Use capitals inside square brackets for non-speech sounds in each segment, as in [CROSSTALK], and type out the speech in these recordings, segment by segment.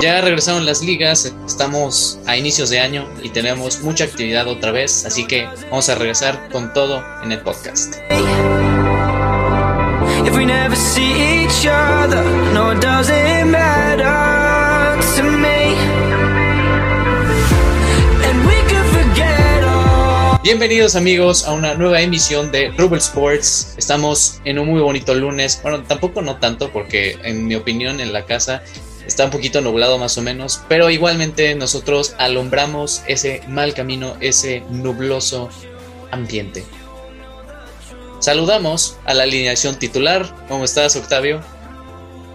Ya regresaron las ligas, estamos a inicios de año y tenemos mucha actividad otra vez, así que vamos a regresar con todo en el podcast. Bienvenidos amigos a una nueva emisión de Rubel Sports. Estamos en un muy bonito lunes. Bueno, tampoco no tanto porque en mi opinión en la casa está un poquito nublado más o menos, pero igualmente nosotros alumbramos ese mal camino, ese nubloso ambiente. Saludamos a la alineación titular. ¿Cómo estás, Octavio?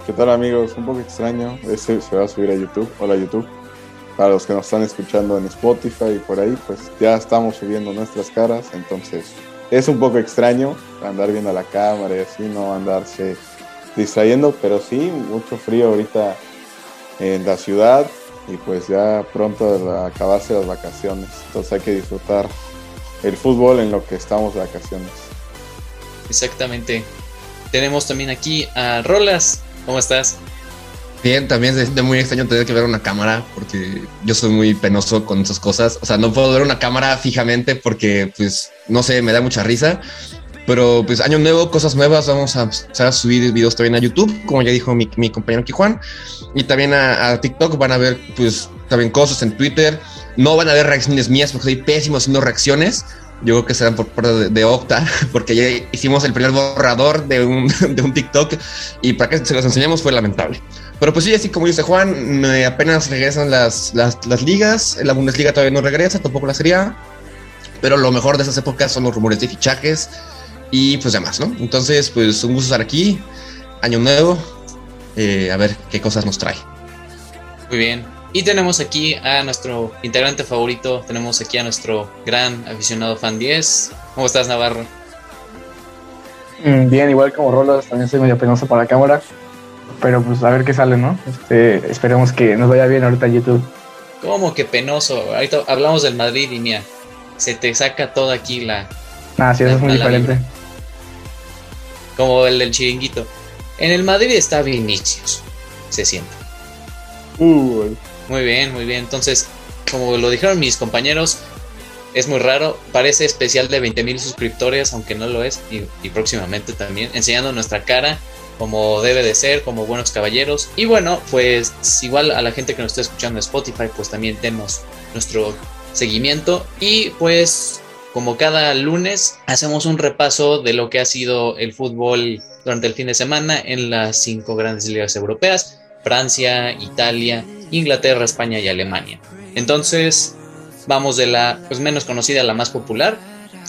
¿Qué tal amigos? Un poco extraño. Este se va a subir a YouTube. Hola YouTube. Para los que nos están escuchando en Spotify y por ahí, pues ya estamos subiendo nuestras caras, entonces es un poco extraño andar viendo la cámara y así, no andarse distrayendo, pero sí, mucho frío ahorita en la ciudad y pues ya pronto acabarse las vacaciones, entonces hay que disfrutar el fútbol en lo que estamos de vacaciones. Exactamente. Tenemos también aquí a Rolas, ¿cómo estás? Bien, también es muy extraño tener que ver una cámara porque yo soy muy penoso con esas cosas. O sea, no puedo ver una cámara fijamente porque, pues, no sé, me da mucha risa. Pero, pues, año nuevo, cosas nuevas. Vamos a, a subir videos también a YouTube, como ya dijo mi, mi compañero aquí Juan. Y también a, TikTok van a ver, pues, también cosas en Twitter. No van a ver reacciones mías porque soy pésimo haciendo reacciones. Yo creo que serán por parte de, de, Octa, [LAUGHS] porque ya hicimos el primer borrador de un, [LAUGHS] de un TikTok y para que se los enseñamos fue lamentable. Pero pues sí, así como dice Juan, apenas regresan las, las, las, ligas, la Bundesliga todavía no regresa, tampoco la Serie pero lo mejor de esas épocas son los rumores de fichajes y pues demás, ¿no? Entonces, pues un gusto estar aquí, año nuevo, eh, a ver qué cosas nos trae. Muy bien. Y tenemos aquí a nuestro integrante favorito, tenemos aquí a nuestro gran aficionado fan 10. ¿Cómo estás, Navarro? Mm, bien, igual como Rolas, también soy medio penoso para la cámara. Pero pues a ver qué sale, ¿no? Este, esperemos que nos vaya bien ahorita en YouTube. ¿Cómo que penoso? Ahorita hablamos del Madrid y mira, se te saca toda aquí la. Ah, sí, eso es muy diferente. Como el del chiringuito. En el Madrid está Vinicius, se siente. Uh, muy bien, muy bien. Entonces, como lo dijeron mis compañeros, es muy raro. Parece especial de 20.000 suscriptores, aunque no lo es. Y, y próximamente también, enseñando nuestra cara como debe de ser, como buenos caballeros. Y bueno, pues igual a la gente que nos está escuchando en Spotify, pues también tenemos nuestro seguimiento. Y pues como cada lunes hacemos un repaso de lo que ha sido el fútbol durante el fin de semana en las cinco grandes ligas europeas, Francia, Italia, Inglaterra, España y Alemania. Entonces, vamos de la pues menos conocida a la más popular.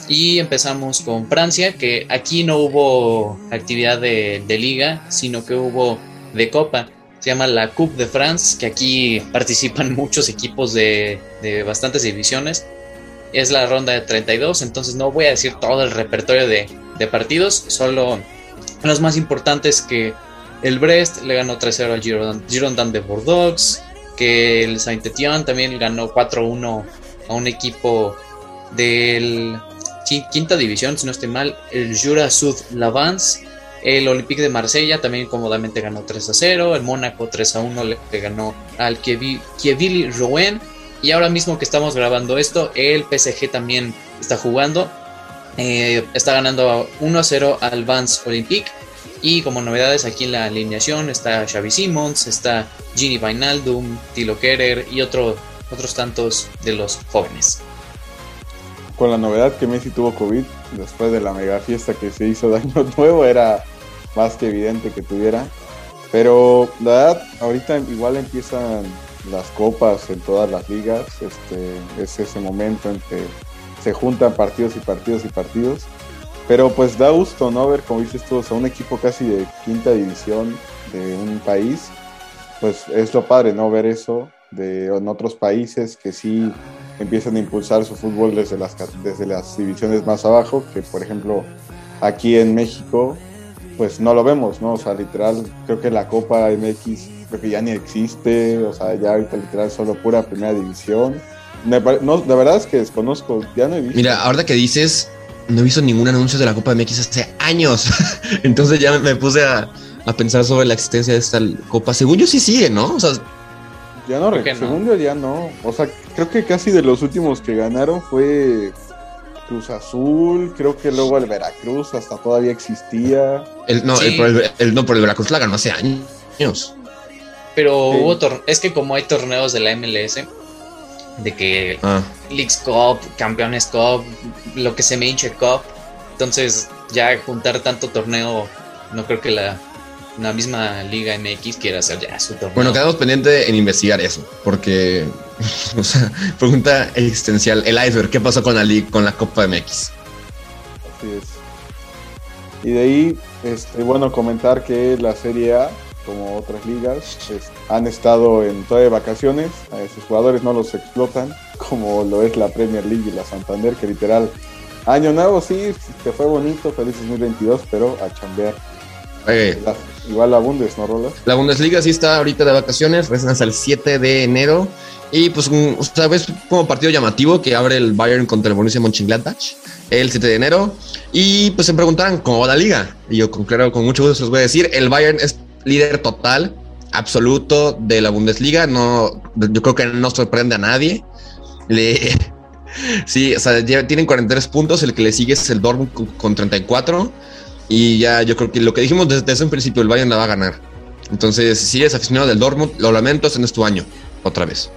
Y empezamos con Francia, que aquí no hubo actividad de, liga, sino que hubo de copa. Se llama la Coupe de France, que aquí participan [LAUGHS] muchos equipos de, bastantes divisiones. Es la ronda de 32, entonces no voy a decir todo el repertorio de, partidos, solo los más importantes que el Brest le ganó 3-0 al Girondin de Bordeaux, que el Saint-Étienne también ganó 4-1 a un equipo del quinta división, si no estoy mal, el Jura Sud Lavance, el Olympique de Marsella también cómodamente ganó 3 a 0, el Mónaco 3 a 1 le, ganó al Kievili Rouen y ahora mismo que estamos grabando esto, el PSG también está jugando, eh, está ganando 1 a 0 al Vance Olympique. Y como novedades aquí en la alineación está Xavi Simons, está Gini Vainaldum, Tilo Kerer y otro, otros tantos de los jóvenes. Con la novedad que Messi tuvo COVID después de la mega fiesta que se hizo de Año Nuevo, era más que evidente que tuviera. Pero la verdad, ahorita igual empiezan las copas en todas las ligas. Este, es ese momento en que se juntan partidos y partidos y partidos. Pero pues da gusto, ¿no? Ver, como dices tú, o un equipo casi de quinta división de un país. Pues es lo padre, ¿no? Ver eso de en otros países que sí empiezan a impulsar su fútbol desde las, desde las divisiones más abajo, que por ejemplo aquí en México pues no lo vemos, ¿no? O sea, literal, creo que la Copa MX creo que ya ni existe, o sea, ya ahorita literal solo pura primera división. No, la verdad es que desconozco, ya no he visto. Mira, ahora que dices, no he visto ningún anuncio de la Copa MX hace años, [LAUGHS] entonces ya me puse a, a pensar sobre la existencia de esta Copa. Según yo sí sigue, ¿no? O sea, Ya no, ¿Por qué no? según yo ya no. O sea, creo que casi de los últimos que ganaron fue Cruz Azul, creo que luego el Veracruz hasta todavía existía. El, no, Sí. el, por el, el- no, por el Veracruz la ganó hace años. Pero Sí. hubo tor- es que como hay torneos de la MLS, de que Ah, Leagues Cup, Campeones Cup, lo que se me hinche Cup, entonces ya juntar tanto torneo, no creo que la, la misma Liga MX quiera hacer ya su torneo. bueno, quedamos pendiente en investigar eso, porque, [LAUGHS] o sea, pregunta existencial, el iceberg, ¿qué pasó con la, li- con la Copa MX? Así es. Y de ahí, este, bueno, comentar que la Serie A, como otras ligas, han estado en todas de vacaciones. A sus jugadores no los explotan, [LAUGHS] como lo es la Premier League y la Santander, que literal, año nuevo, sí, te fue bonito, feliz 2022, pero a chambear. Oye, La- igual la Bundes, ¿no, Rolas? La Bundesliga sí está ahorita de vacaciones, regresan hasta el 7 de enero. Y pues, un- o sea, como partido llamativo que abre el Bayern contra el Borussia Mönchengladbach el 7 de enero. Y pues se preguntarán cómo va la liga. Y yo con claro, con mucho gusto les voy a decir, el Bayern es líder total, absoluto de la Bundesliga. No, yo creo que no sorprende a nadie. Le, [LAUGHS] sí, o sea, ya tienen 43 puntos, el que le sigue es el Dortmund con- con 34. Y ya yo creo que lo que dijimos desde, desde un principio, el Bayern la va a ganar. Entonces, si eres aficionado del Dortmund, lo lamento, ese no es tu año, otra vez.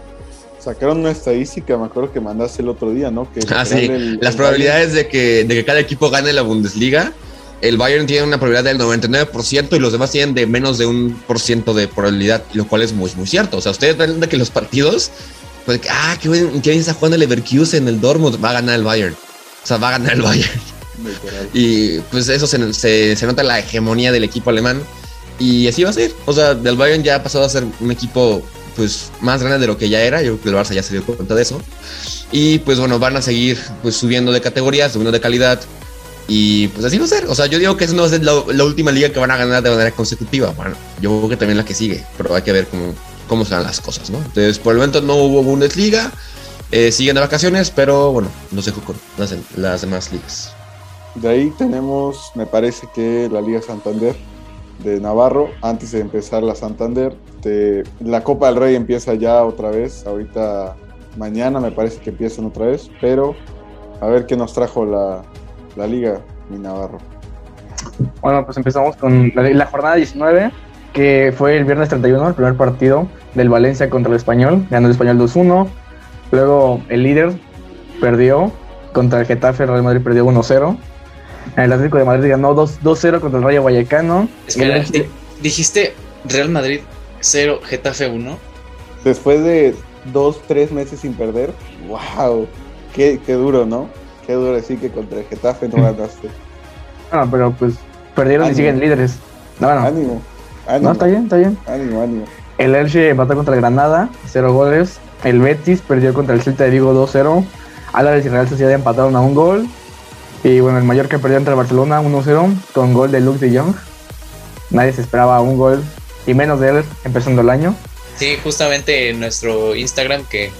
Sacaron una estadística, me acuerdo que mandaste el otro día, ¿no? Que Ah, sí, el- las el probabilidades de que, de que cada equipo gane la Bundesliga, el Bayern tiene una probabilidad del 99% y los demás tienen de menos de un por ciento de probabilidad, lo cual es muy, muy cierto. O sea, ustedes ven de que los partidos, pues, ah, qué bien, qué bien está jugando el Leverkusen, el Dortmund, va a ganar el Bayern. O sea, va a ganar el Bayern. [LAUGHS] Y pues eso se, se, se nota la hegemonía del equipo alemán. Y así va a ser. O sea, del Bayern ya ha pasado a ser un equipo pues más grande de lo que ya era. Yo creo que el Barça ya se dio cuenta de eso. Y pues bueno, van a seguir pues subiendo de categoría, subiendo de calidad. Y pues así va a ser. O sea, yo digo que esa no es la, la última liga que van a ganar de manera consecutiva. Bueno, yo creo que también la que sigue. Pero hay que ver cómo, cómo se las cosas, ¿no? Entonces, por el momento no hubo Bundesliga. Eh, siguen de vacaciones, pero bueno, nos dejo con las, las demás ligas. De ahí tenemos, me parece que la Liga Santander de Navarro, antes de empezar la Santander, de- la Copa del Rey empieza ya otra vez, ahorita mañana me parece que empiezan otra vez, pero a ver qué nos trajo la, la Liga, mi Navarro. Bueno, pues empezamos con la, la jornada 19, que fue el viernes 31, el primer partido del Valencia contra el Español. Ganó el Español 2-1. Luego el líder perdió contra el Getafe, el Real Madrid perdió 1-0. El Atlético de Madrid ganó 2 2-0 contra el Rayo Vallecano. Espera, el- di- dijiste Real Madrid 0, Getafe 1. Después de dos, tres meses sin perder, wow, qué, qué duro, ¿no? Qué duro decir que contra el Getafe no ganaste. [LAUGHS] Ah, pero pues perdieron y siguen líderes. No, no, Ánimo, ánimo, no, está bien, está bien. ánimo, ánimo. El Elche empató contra el Granada, 0 goles. El Betis perdió contra el Celta de Vigo 2-0. Álvarez y Real Sociedad empataron a un gol. Y bueno, el Mallorca perdió entre el Barcelona 1-0 con gol de Luke de Jong. Nadie se esperaba un gol y menos de él empezando el año. Sí, justamente en nuestro Instagram, que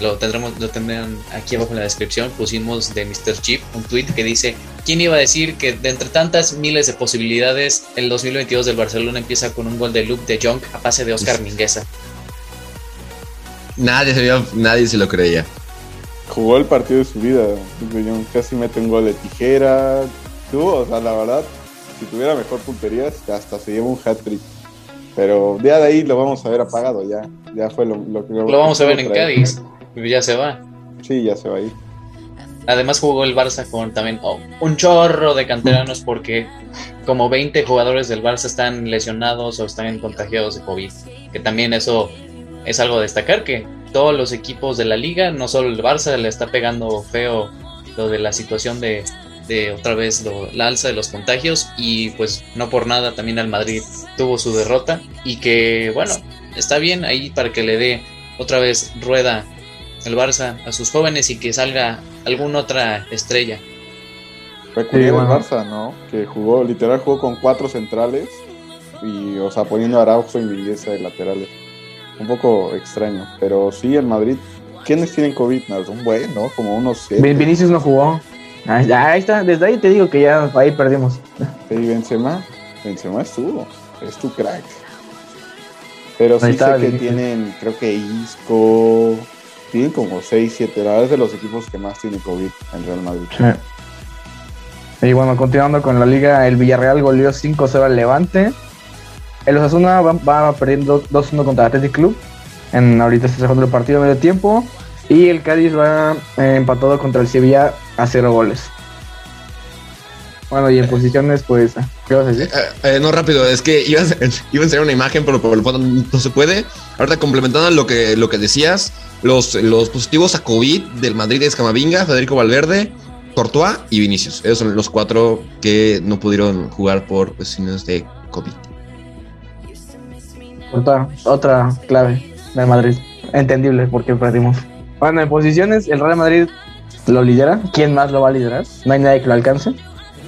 lo tendremos, lo tendrán aquí abajo en la descripción, pusimos de Mr. Chip un tweet que dice: ¿Quién iba a decir que de entre tantas miles de posibilidades, el 2022 del Barcelona empieza con un gol de Luke de Jong a pase de Oscar Mingueza? Nadie se, vio- nadie se lo creía. Jugó el partido de su vida. Luke de Jong casi mete un gol de tijera. Tuvo, o sea, la verdad, si tuviera mejor puntería, hasta se lleva un hat-trick. Pero ya de ahí lo vamos a ver apagado, ya. Ya fue lo, lo que Lo vamos a ver en. Cádiz, ya se va. Sí, ya se va a ir. Además jugó el Barça con también oh, un chorro de canteranos porque como 20 jugadores del Barça están lesionados o están contagiados de COVID. Que también eso es algo a destacar, que todos los equipos de la liga, no solo el Barça, le está pegando feo lo de la situación de, de otra vez lo- la alza de los contagios y pues no por nada también al Madrid tuvo su derrota y que bueno, está bien ahí para que le dé otra vez rueda el Barça a sus jóvenes y que salga alguna otra estrella. Peculiar Sí, bueno. el Barça, ¿no? Que jugó, literal jugó con cuatro centrales y, o sea, poniendo a Araujo y Mingueza de laterales. Un poco extraño, pero sí, el Madrid. ¿Quiénes tienen COVID? No, Un buen, ¿no? Como unos siete. Vin- Vinicius no jugó. Ah, ahí está, desde ahí te digo que ya ahí perdimos. Y Benzema, Benzema estuvo. Es tu crack. Pero sí sé que tienen, creo que Isco, tienen como 6, 7, la verdad es de los equipos que más tiene COVID en Real Madrid. Sí. Y bueno, continuando con la liga, el Villarreal goleó 5-0 al Levante. El Osasuna va, va perdiendo 2-1 contra el Athletic Club. En, ahorita está cerrando el partido a medio tiempo. Y el Cádiz va eh, empatado contra el Sevilla a 0 goles. Bueno, y en posiciones, pues, ¿qué vas a decir? Eh, eh, no, rápido, es que iba a, [LAUGHS] iba a enseñar una imagen, pero por el fondo no se puede. Ahorita complementando lo que, lo que decías, los, los positivos a COVID del Madrid es Camavinga, Federico Valverde, Courtois y Vinicius. Esos son los cuatro que no pudieron jugar por cuestiones de COVID. Otra, otra clave del Madrid. Entendible porque perdimos. Bueno, en posiciones, el Real Madrid lo lidera. ¿Quién más lo va a liderar? No hay nadie que lo alcance.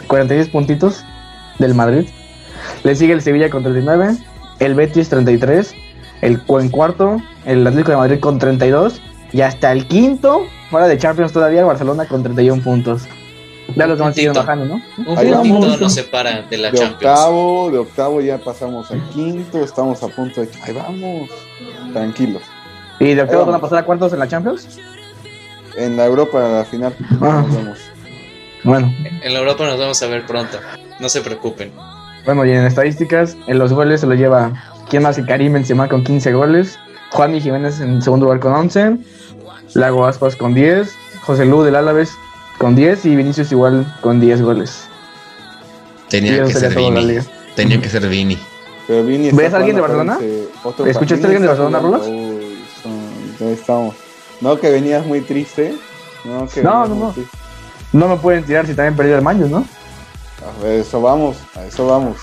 46 puntitos del Madrid. Le sigue el Sevilla con 39, el Betis 33, el en cuarto, el Atlético de Madrid con 32 y hasta el quinto, fuera de Champions todavía, Barcelona con 31 puntos. Ya los demás siguen bajando, ¿no? Un Ahí puntito vamos. nos separa de la De Champions. octavo, de octavo ya pasamos al quinto, estamos a punto de... Ahí vamos, tranquilos. Y de octavo van a pasar a cuartos en la Champions. En la Europa, a la final, Ah. nos vemos. Bueno, En la Europa nos vamos a ver pronto. No se preocupen. Bueno, y en estadísticas, en los goles se lo lleva quién más que Karim Benzema con 15 goles, Juan y Jiménez en segundo lugar con 11, Lago Aspas con 10, José Lu del Álaves con 10 y Vinicius igual con 10 goles. Tenía que ser Vini. Tenía que ser Vini. Pero Vini ¿Ves a alguien de Barcelona? ¿Escuchaste a alguien de Barcelona, son- ya estamos. No, que venías muy triste. No, que No, no, no. triste. No me pueden tirar si también perdí el Maños, ¿no? A eso vamos, a eso vamos,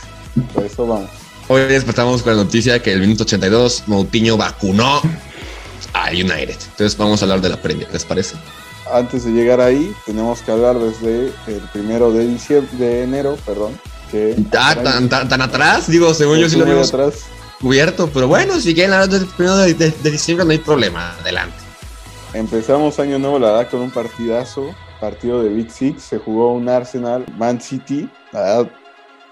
a eso vamos. Hoy despertamos con la noticia que el minuto 82 Moutinho vacunó a United. Entonces vamos a hablar de la Premier, ¿les parece? Antes de llegar ahí, tenemos que hablar desde el primero de diciembre, de enero, perdón. Que Ah, tan, tan, tan atrás, digo, según yo sí lo habíamos atrás. cubierto, pero bueno, si quieren hablar del primero de, de- de diciembre no hay problema, adelante. Empezamos año nuevo, la verdad, con un partidazo, partido de Big Six. Se jugó un Arsenal Man City, la verdad,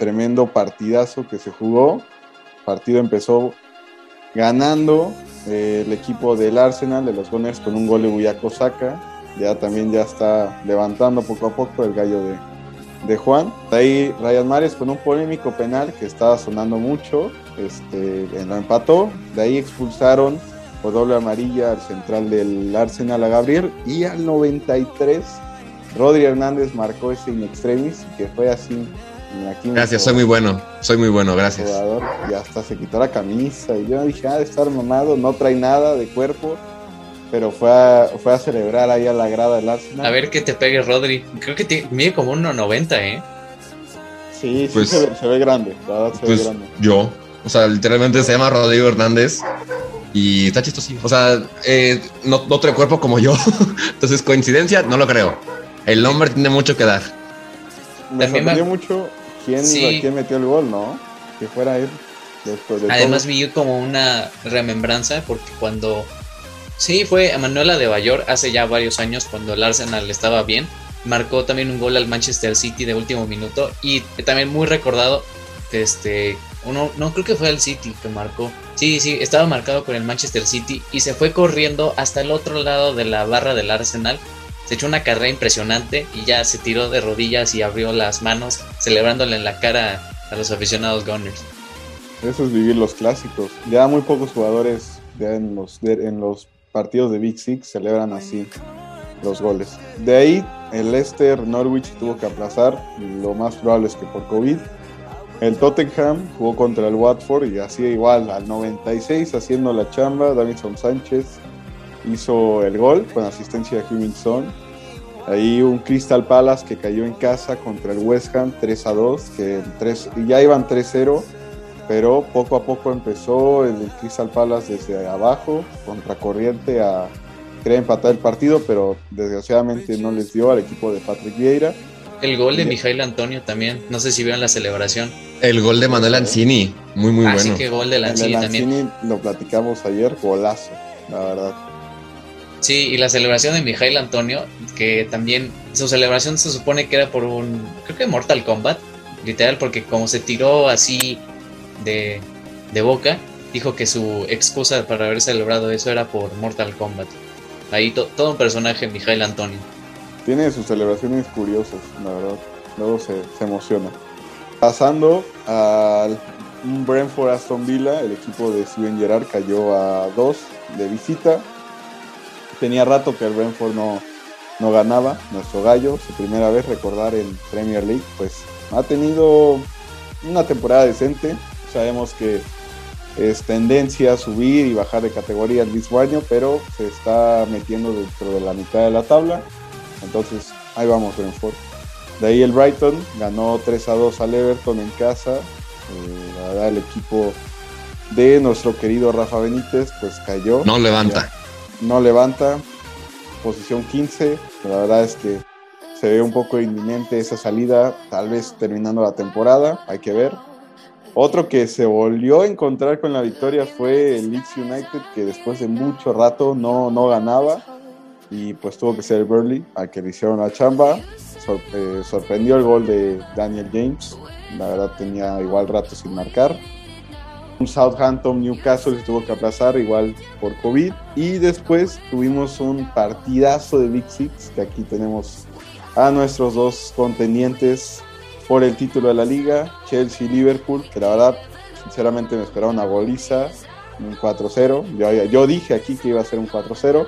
tremendo partidazo que se jugó. El partido empezó ganando eh, el equipo del Arsenal, de los Gunners, con un gol de Buyako Saka. Ya también ya está levantando poco a poco el gallo de, de Juan. De ahí Ryan Mares con un polémico penal que estaba sonando mucho, este, lo empató. De ahí expulsaron por doble amarilla al central del Arsenal a Gabriel y al 93 Rodri Hernández marcó ese in extremis que fue así. Gracias, soy muy bueno, soy muy bueno, gracias. jugador y hasta se quitó la camisa y yo dije, ah, de estar mamado, no trae nada de cuerpo, pero fue a, fue a celebrar ahí a la grada del Arsenal. A ver que te pegue Rodri. Creo que te- mide como 1.90, ¿eh? Sí, sí Pues- se, ve, se ve grande, la verdad se ve Pues grande. yo, o sea, literalmente se llama Rodrigo Hernández y está chistoso. O sea, eh, no, no trae cuerpo como yo, [LAUGHS] entonces coincidencia, no lo creo. El hombre tiene mucho que dar. Me También me- sorprendió mucho quién, Sí. quién metió el gol, ¿no? Que fuera él. Después de Además todo. vi como una remembranza porque cuando... Sí, fue a Manuela de Bayor hace ya varios años cuando el Arsenal estaba bien. Marcó también un gol al Manchester City de último minuto y también muy recordado. Este, uno, no creo que fue al City que marcó. Sí, sí, estaba marcado con el Manchester City y se fue corriendo hasta el otro lado de la barra del Arsenal. Se echó una carrera impresionante y ya se tiró de rodillas y abrió las manos celebrándole en la cara a los aficionados Gunners. Eso es vivir los clásicos. Ya muy pocos jugadores ya en los, en los partidos de Big Six celebran así los goles. De ahí el Leicester Norwich tuvo que aplazar, lo más probable es que por COVID. El Tottenham jugó contra el Watford y así igual al 96 haciendo la chamba. Davinson Sánchez hizo el gol con asistencia de Huminson. Ahí un Crystal Palace que cayó en casa contra el West Ham 3 a 2, que el 3, y ya iban 3-0 pero poco a poco empezó el Crystal Palace desde abajo, contracorriente, a querer empatar el partido, pero desgraciadamente no les dio al equipo de Patrick Vieira. El gol de. Mijail Antonio también. No sé si vieron la celebración. El gol de Manuel Ancini, muy, muy Así bueno. que gol de El de Lanzini también. Lanzini lo platicamos ayer, golazo, la verdad. Sí, y la celebración de Mijail Antonio, que también su celebración se supone que era por un, creo que Mortal Kombat, literal, porque como se tiró así de, de boca, dijo que su excusa para haber celebrado eso era por Mortal Kombat. Ahí todo un personaje, Mijail Antonio. Tiene sus celebraciones curiosas, la verdad. Luego se, se emociona. Pasando al Brentford Aston Villa, el equipo de Steven Gerrard cayó a dos de visita. Tenía rato que el Brentford no, no ganaba, nuestro gallo, su primera vez recordar en Premier League, pues ha tenido una temporada decente. Sabemos que es tendencia a subir y bajar de categoría el mismo año, pero se está metiendo dentro de la mitad de la tabla. Entonces, ahí vamos, Brentford. De ahí el Brighton ganó 3 a 2 al Everton en casa. Eh, la verdad, el equipo de nuestro querido Rafa Benítez, pues cayó. No levanta. No levanta. Posición 15. La verdad es que se ve un poco inminente esa salida, tal vez terminando la temporada. Hay que ver. Otro que se volvió a encontrar con la victoria fue el Leeds United, que después de mucho rato no, no ganaba y pues tuvo que ser el Burley al que le hicieron la chamba. Eh, sorprendió el gol de Daniel James, la verdad tenía igual rato sin marcar. Un Southampton Newcastle se tuvo que aplazar igual por COVID y después tuvimos un partidazo de Big Six que aquí tenemos a nuestros dos contendientes por el título de la liga, Chelsea y Liverpool, que la verdad, sinceramente me esperaba una goliza, un 4-0. Yo, yo dije aquí que iba a ser un 4-0.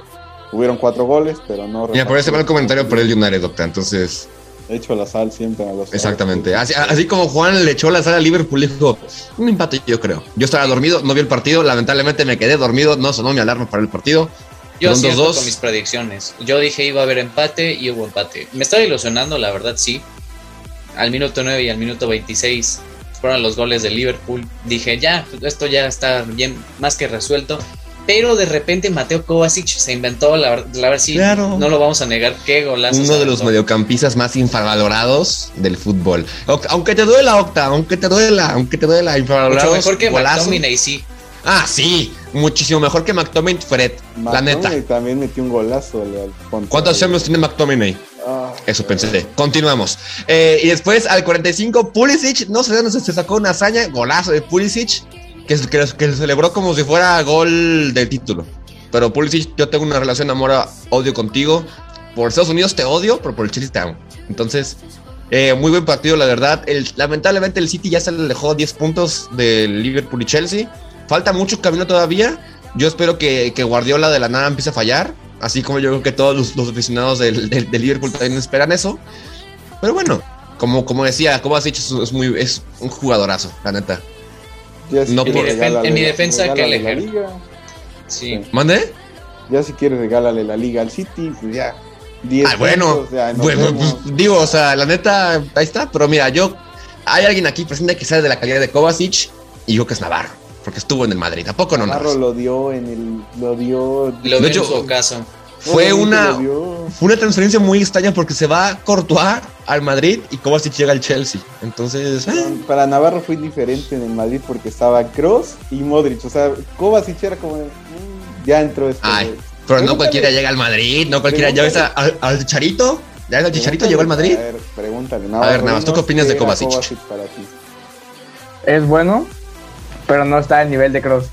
Hubieron cuatro goles, pero no. Mira, por ese mal comentario por el United, doctor. Entonces. He hecho la sal siempre a los. Exactamente. Así, así, como Juan le echó la sal a Liverpool, dijo un empate, yo creo. Yo estaba dormido, no vi el partido. Lamentablemente me quedé dormido, no sonó mi alarma para el partido. Yo acierto con mis predicciones. Yo dije iba a haber empate y hubo empate. Me estaba ilusionando, la verdad, sí al minuto 9 y al minuto 26 fueron los goles de Liverpool. Dije, ya, esto ya está bien, más que resuelto. Pero de repente Mateo Kovacic se inventó, la, verdad sí, no lo vamos a negar, qué golazo. Uno de los mediocampistas más infravalorados del fútbol. Aunque te duela, Octa, aunque te duela, aunque te duela, infravalorado. Mucho mejor que McTominay, sí. Ah, sí, muchísimo mejor que McTominay, Fred, la neta. también metió un golazo. ¿Cuántos años tiene McTominay? Ah, Eso pensé. Continuamos. Eh, y después al 45, Pulisic, no sé dónde se sacó una hazaña, golazo de Pulisic, que, que, que celebró como si fuera gol del título. Pero Pulisic, yo tengo una relación amor-odio contigo. Por Estados Unidos te odio, pero por el Chelsea te amo. Entonces, eh, muy buen partido, la verdad. El, lamentablemente el City ya se le dejó 10 puntos del Liverpool y Chelsea. Falta mucho camino todavía. Yo espero que, que Guardiola de la nada empiece a fallar Así como yo creo que todos los, aficionados del, Liverpool también esperan eso. Pero bueno, como, como decía, como has dicho, es, muy, es un jugadorazo, la neta. No en, mi defensa, que le Sí. ¿Mande? Ya si quieres, regálale la liga al City, pues ya. ah, bueno, bueno pues, digo, o sea, la neta, ahí está. Pero mira, yo, hay alguien aquí presente que sabe de la calidad de Kovacic y yo que es Navarro porque estuvo en el Madrid. Tampoco no Navarro lo dio en el. Lo dio. Lo de hecho, su caso. Fue una, fue una transferencia muy extraña porque se va Courtois al Madrid y Kovacic llega al Chelsea. Entonces. Eh. Para Navarro fue diferente en el Madrid porque estaba Cross y Modric. O sea, Kovacic era como. Mm, ya entró este. Ay, pero no cualquiera llega al Madrid, no cualquiera. ¿Ya ves al Chicharito? ¿Ya al Chicharito llegó al Madrid? A ver, pregúntale. a ver, nada más, ¿tú qué opinas de Kovacic? Es bueno, pero no está al nivel de Cross.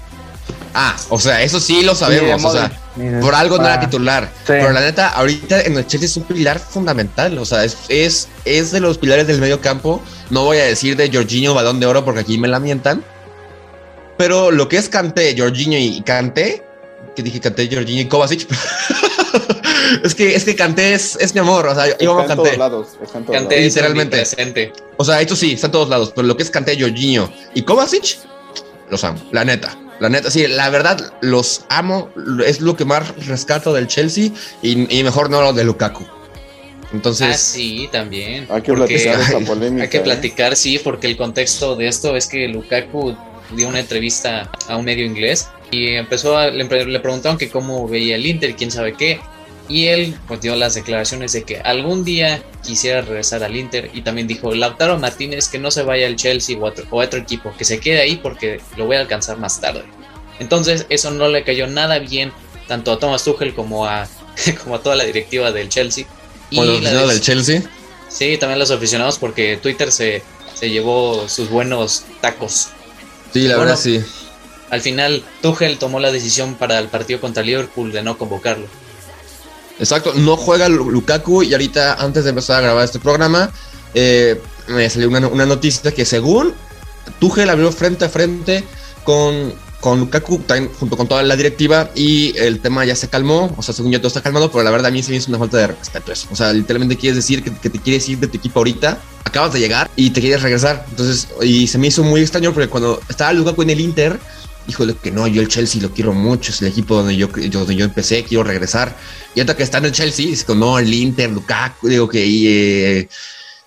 Ah, o sea, eso sí lo sabemos. o sea, por algo no era titular. Pero la neta, ahorita en el Chelsea es un pilar fundamental. O sea, es, es, es, de los pilares del medio campo. No voy a decir de Jorginho Balón de Oro porque aquí me la mientan. Pero lo que es Kanté, Jorginho y Kanté, que dije Kanté, Jorginho y Kovacic. [LAUGHS] es que es que Kanté es, es mi amor. O sea, yo amo Kanté. Lados, Kanté literalmente. O sea, esto sí, está en todos lados. Pero lo que es Kanté, Jorginho y Kovacic, los amo. La neta. La neta, sí, la verdad, los amo. Es lo que más rescato del Chelsea y, mejor no lo de Lukaku. Entonces. Ah, sí, también. Hay que platicar esa [LAUGHS] polémica. Hay que ¿eh? platicar, sí, porque el contexto de esto es que Lukaku dio una entrevista a un medio inglés y empezó a, le, le preguntaron que cómo veía el Inter, quién sabe qué. Y él pues, dio las declaraciones de que algún día quisiera regresar al Inter y también dijo Lautaro Martínez que no se vaya al Chelsea o a otro, equipo, que se quede ahí porque lo voy a alcanzar más tarde. Entonces eso no le cayó nada bien tanto a Thomas Tuchel como a, [LAUGHS] como a toda la directiva del Chelsea. Y los aficionados del Chelsea? Sí, también los aficionados porque Twitter se, se llevó sus buenos tacos. Sí, la verdad sí. al final Tuchel tomó la decisión para el partido contra Liverpool de no convocarlo. Exacto, no juega Lukaku y ahorita antes de empezar a grabar este programa eh, me salió una, noticia que según Tuchel abrió frente a frente con, con Lukaku junto con toda la directiva y el tema ya se calmó, o sea, según yo todo está calmado, pero la verdad a mí se me hizo una falta de respeto eso. O sea, literalmente quieres decir que, que te quieres ir de tu equipo ahorita, acabas de llegar y te quieres regresar. Entonces, y se me hizo muy extraño porque cuando estaba Lukaku en el Inter, híjole, que no, yo el Chelsea lo quiero mucho, es el equipo donde yo, donde yo empecé, quiero regresar. Y hasta que está en el Chelsea, es como, no, el Inter, Lukaku, digo que eh,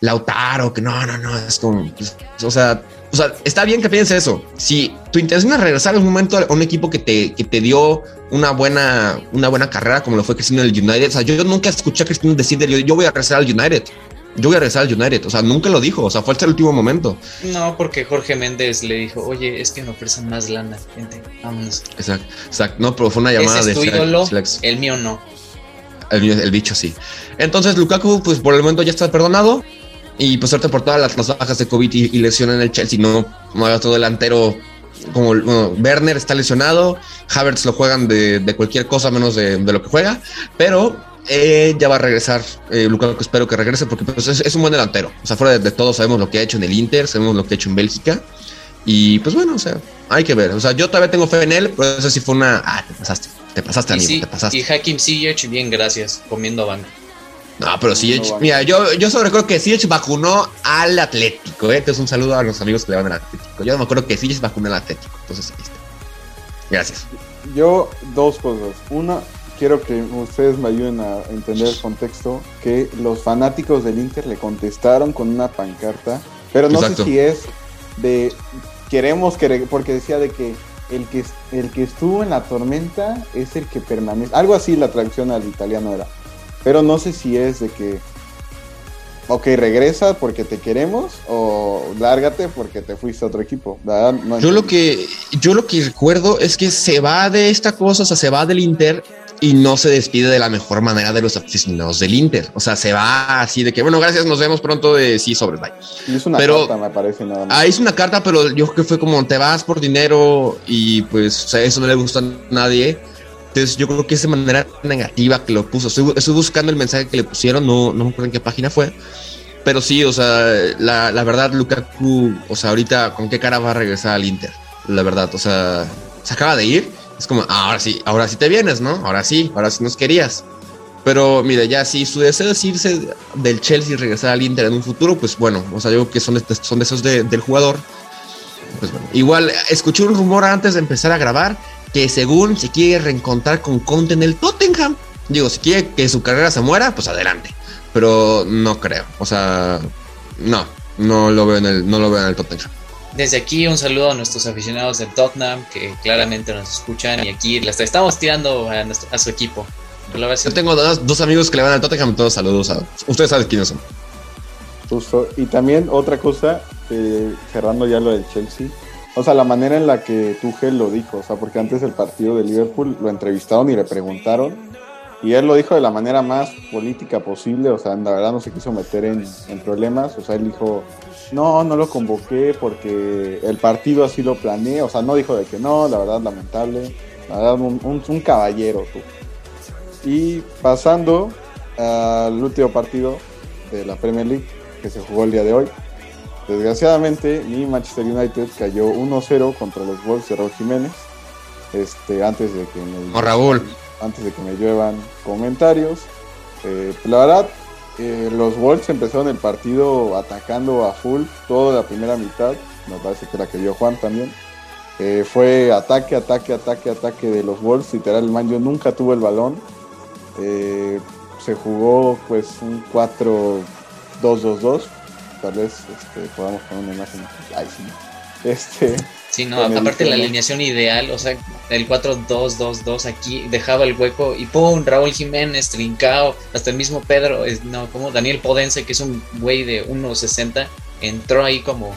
Lautaro, que no, no, no, es como, pues, o sea, o sea, está bien que pienses eso. Si tu intención es regresar en un momento a un equipo que te, que te dio una buena, una buena carrera, como lo fue Cristiano en el United, o sea, yo nunca escuché a Cristiano decir, yo, yo voy a regresar al United yo voy a regresar al United. O sea, nunca lo dijo. O sea, fue hasta el último momento. No, porque Jorge Méndez le dijo, oye, es que me ofrecen más lana, gente. Vámonos. Exacto, exacto. No, pero fue una llamada Ese es de tu ídolo, el mío no. El, el, bicho sí. Entonces, Lukaku, pues por el momento ya está perdonado. Y pues suerte por todas las, las bajas de COVID y, y, lesión en el Chelsea. No, no hay otro delantero como bueno, Werner está lesionado. Havertz lo juegan de, de cualquier cosa menos de, de lo que juega. Pero eh, ya va a regresar eh, Lukaku, espero que regrese porque pues, es, es, un buen delantero. O sea, fuera de, de, todo sabemos lo que ha hecho en el Inter, sabemos lo que ha hecho en Bélgica. Y pues bueno, o sea, hay que ver. O sea, yo todavía tengo fe en él, pero eso sí fue una... Ah, te pasaste, te pasaste, amigo, sí, te pasaste. Y Hakim Ziyech, bien, gracias, comiendo banco. No, pero Ziyech, no, mira, yo, yo solo recuerdo que Ziyech vacunó al Atlético, ¿eh? Entonces un saludo a los amigos que le van al Atlético. Yo me acuerdo que Ziyech vacunó al Atlético, entonces ahí está. Gracias. Yo, dos cosas. Una, quiero que ustedes me ayuden a entender el contexto, que los fanáticos del Inter le contestaron con una pancarta, pero no Exacto. sé si es de queremos que porque decía de que el que el que estuvo en la tormenta es el que permanece, algo así la traducción al italiano era. Pero no sé si es de que ok, regresa porque te queremos o lárgate porque te fuiste a otro equipo. No yo lo que yo lo que recuerdo es que se va de esta cosa, o sea, se va del Inter y no se despide de la mejor manera de los aficionados del Inter. O sea, se va así de que, bueno, gracias, nos vemos pronto de sí sobre bye. Es una pero, carta, me parece nada más. Ah, es una carta, pero yo creo que fue como te vas por dinero y pues, o sea, eso no le gusta a nadie. Entonces, yo creo que es de manera negativa que lo puso. Estoy, estoy buscando el mensaje que le pusieron, no, no me acuerdo en qué página fue. Pero sí, o sea, la, la verdad, Lukaku, o sea, ahorita, ¿con qué cara va a regresar al Inter? La verdad, o sea, se acaba de ir es como, ah, ahora sí, ahora sí te vienes, ¿no? Ahora sí, ahora sí nos querías. Pero mire, ya si su deseo es irse del Chelsea y regresar al Inter en un futuro, pues bueno, o sea, yo que son, son deseos de, del jugador. Pues bueno, igual escuché un rumor antes de empezar a grabar que según se quiere reencontrar con Conte en el Tottenham. Digo, si quiere que su carrera se muera, pues adelante. Pero no creo, o sea, no, no lo veo en el, no lo veo en el Tottenham. Desde aquí un saludo a nuestros aficionados del Tottenham que claramente nos escuchan y aquí les estamos tirando a, nuestro, a su equipo. Yo tengo dos, dos, amigos que le van al Tottenham, todos saludos a ustedes saben quiénes son. Justo. Y también otra cosa, eh, cerrando ya lo del Chelsea, o sea, la manera en la que Tuchel lo dijo, o sea, porque antes del partido de Liverpool lo entrevistaron y le preguntaron y él lo dijo de la manera más política posible, o sea, la verdad no se quiso meter en, en problemas, o sea, él dijo, no, no lo convoqué porque el partido así lo planeé, o sea, no dijo de que no, la verdad lamentable, la verdad un, un, caballero tú. Y pasando al último partido de la Premier League que se jugó el día de hoy, desgraciadamente mi Manchester United cayó 1-0 contra los Wolves de Raúl Jiménez, este, antes de que me, oh, Raúl. Antes de que me lluevan comentarios. Eh, la verdad, eh, los Wolves empezaron el partido atacando a full toda la primera mitad. Me parece que la que vio Juan también. Eh, fue ataque, ataque, ataque, ataque de los Wolves. Literal, el man yo nunca tuvo el balón. Eh, se jugó pues un 4-2-2-2. Tal vez este, podamos poner una imagen. Ay, sí. Este, Sí, no, aparte la alineación ideal, o sea, el 4-2-2-2 aquí dejaba el hueco y ¡pum! Raúl Jiménez, Trincao, hasta el mismo Pedro, no, como Daniel Podense, que es un güey de 1.60, entró ahí como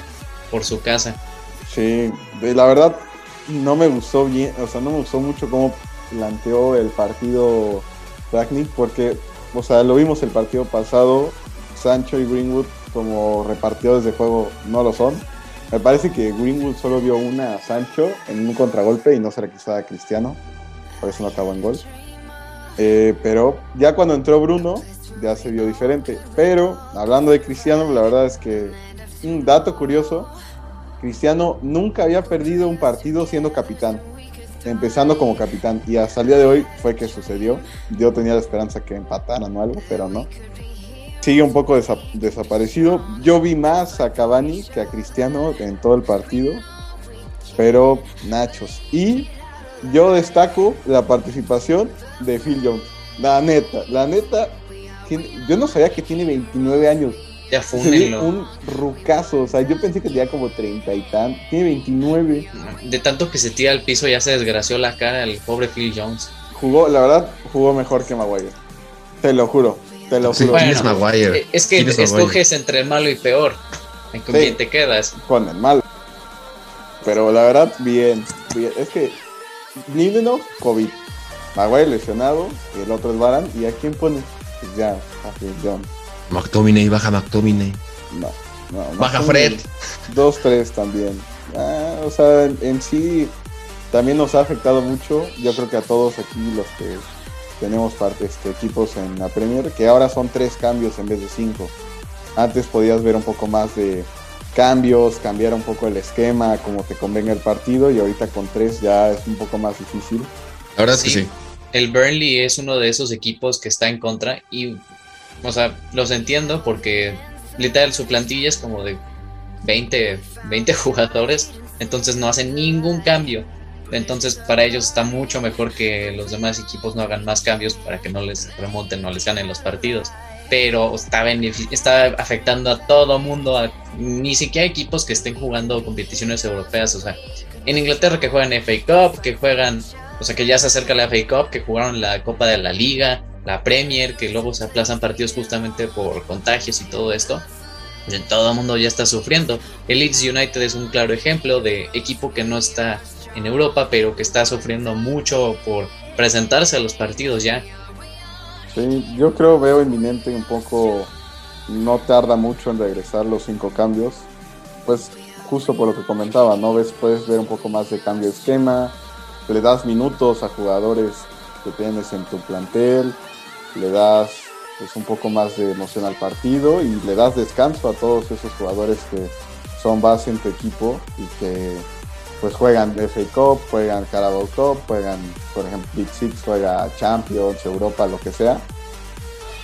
por su casa. Sí, la verdad no me gustó bien, o sea, no me gustó mucho cómo planteó el partido Ragnick, porque, o sea, lo vimos el partido pasado, Sancho y Greenwood como repartidores de juego no lo son Me parece que Greenwood solo dio una a Sancho en un contragolpe y no se la a Cristiano. Por eso no acabó en gol. Eh, pero ya cuando entró Bruno, ya se vio diferente. Pero hablando de Cristiano, la verdad es que un dato curioso, Cristiano nunca había perdido un partido siendo capitán, empezando como capitán. Y hasta el día de hoy fue que sucedió. Yo tenía la esperanza que empataran o algo, pero no. Sigue un poco desaparecido. Yo vi más a Cavani que a Cristiano en todo el partido. Pero Nachos. Y yo destaco la participación de Phil Jones. La neta, la neta, yo no sabía que tiene 29 años. Ya un rucazo, o sea, yo pensé que tenía como 30 y tan. Tiene 29. De tanto que se tira al piso ya se desgració la cara el pobre Phil Jones. Jugó, la verdad, jugó mejor que Maguire. Te lo juro, te lo juro. es Maguire? Eh, es que escoges entre el malo y peor. ¿En qué te quedas? Con el malo. Pero la verdad, bien, bien. Es que Lindelof, COVID. Maguire lesionado, y el otro es Baran. ¿Y a quién pone? Pues ya, a John. McTominay, baja McTominay. No, no. Baja Fred. Dos, tres también. Ah, o sea, en, sí también nos ha afectado mucho. Yo creo que a todos aquí los que tenemos parte, este, equipos en la Premier, que ahora son tres cambios en vez de cinco. Antes podías ver un poco más de cambios, cambiar un poco el esquema, como te convenga el partido, y ahorita con tres ya es un poco más difícil. La verdad es que sí. El Burnley es uno de esos equipos que está en contra y, o sea, los entiendo porque literal su plantilla es como de 20, 20 [LAUGHS] jugadores, entonces no hacen ningún cambio. Entonces para ellos está mucho mejor que los demás equipos no hagan más cambios para que no les remonten, no les ganen los partidos pero está, está afectando a todo mundo, ni siquiera equipos que estén jugando competiciones europeas, o sea, en Inglaterra que juegan FA Cup, que juegan, o sea, que ya se acerca la FA Cup, que jugaron la Copa de la Liga, la Premier, que luego se aplazan partidos justamente por contagios y todo esto. Todo el mundo ya está sufriendo. El Leeds United es un claro ejemplo de equipo que no está en Europa, pero que está sufriendo mucho por presentarse a los partidos ya yo creo, veo inminente un poco, no tarda mucho en regresar los cinco cambios. Pues justo por lo que comentaba, ¿no? Ves, puedes ver un poco más de cambio de esquema, le das minutos a jugadores que tienes en tu plantel, le das pues, un poco más de emoción al partido y le das descanso a todos esos jugadores que son base en tu equipo y que pues juegan FA Cup, juegan Carabao Cup, juegan, por ejemplo, Big Six, juega Champions, Europa, lo que sea.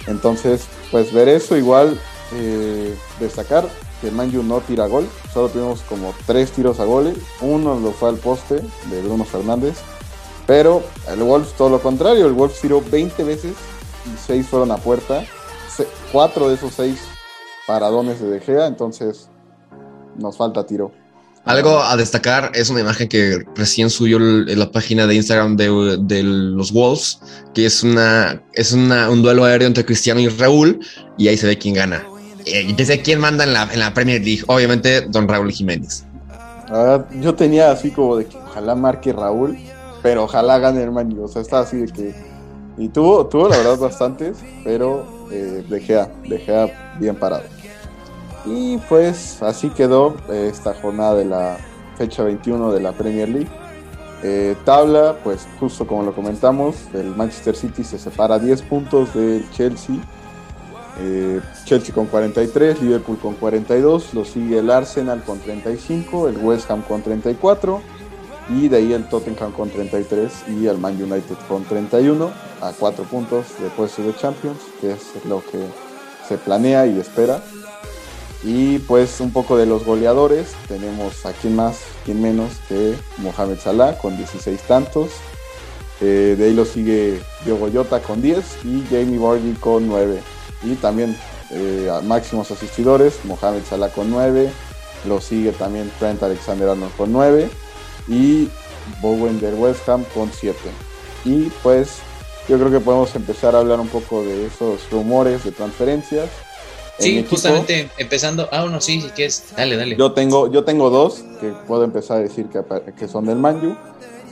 Entonces, pues ver eso igual, eh, destacar que Manju no tira gol, solo tuvimos como tres tiros a gol, uno lo fue al poste de Bruno Fernández, pero el Wolves todo lo contrario, el Wolves tiró 20 veces y 6 fueron a puerta, cuatro de esos 6 paradones de De entonces nos falta tiro. Algo a destacar es una imagen que recién subió en la página de Instagram de, los Wolves, que es una es una, un duelo aéreo entre Cristiano y Raúl, y ahí se ve quién gana. Eh, dice quién manda en la, en la Premier League, obviamente Don Raúl Jiménez. yo tenía así como de que ojalá marque Raúl, pero ojalá gane el Man O sea, está así de que. Y tuvo, tuvo la verdad bastantes, pero eh, dejé, dejé bien parado. Y pues así quedó eh, esta jornada de la fecha 21 de la Premier League. Eh, tabla, pues justo como lo comentamos, el Manchester City se separa 10 puntos del Chelsea. Eh, Chelsea con 43, Liverpool con 42, lo sigue el Arsenal con 35, el West Ham con 34 y de ahí el Tottenham con 33 y el Man United con 31 a 4 puntos de puesto de Champions, que es lo que se planea y espera. Y pues un poco de los goleadores, tenemos a quien más, quien menos que Mohamed Salah con 16 tantos. Eh, de ahí lo sigue Diogo Jota con 10 y Jamie Vardy con 9. Y también eh, máximos asistidores, Mohamed Salah con 9. Lo sigue también Trent Alexander-Arnold con 9. Y Bowen del West Ham con 7. Y pues yo creo que podemos empezar a hablar un poco de esos rumores de transferencias Sí, justamente empezando. Ah, no, sí, sí, que es. Dale, dale. Yo tengo, yo tengo dos que puedo empezar a decir que, que son del Manju.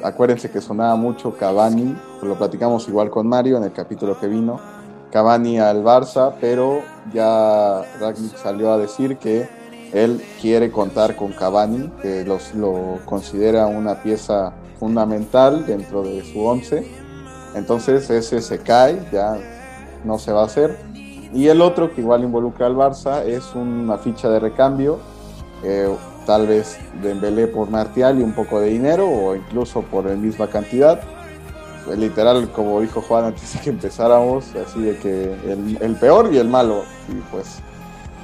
Acuérdense que sonaba mucho Cavani, lo platicamos igual con Mario en el capítulo que vino. Cavani al Barça, pero ya Ragnick salió a decir que él quiere contar con Cavani, que los, lo considera una pieza fundamental dentro de su once. Entonces ese se cae, ya no se va a hacer. Y el otro que igual involucra al Barça es una ficha de recambio, eh, tal vez Dembélé por Martial y un poco de dinero o incluso por la misma cantidad. Literal, como dijo Juan antes de que empezáramos, así de que el, el peor y el malo. Y pues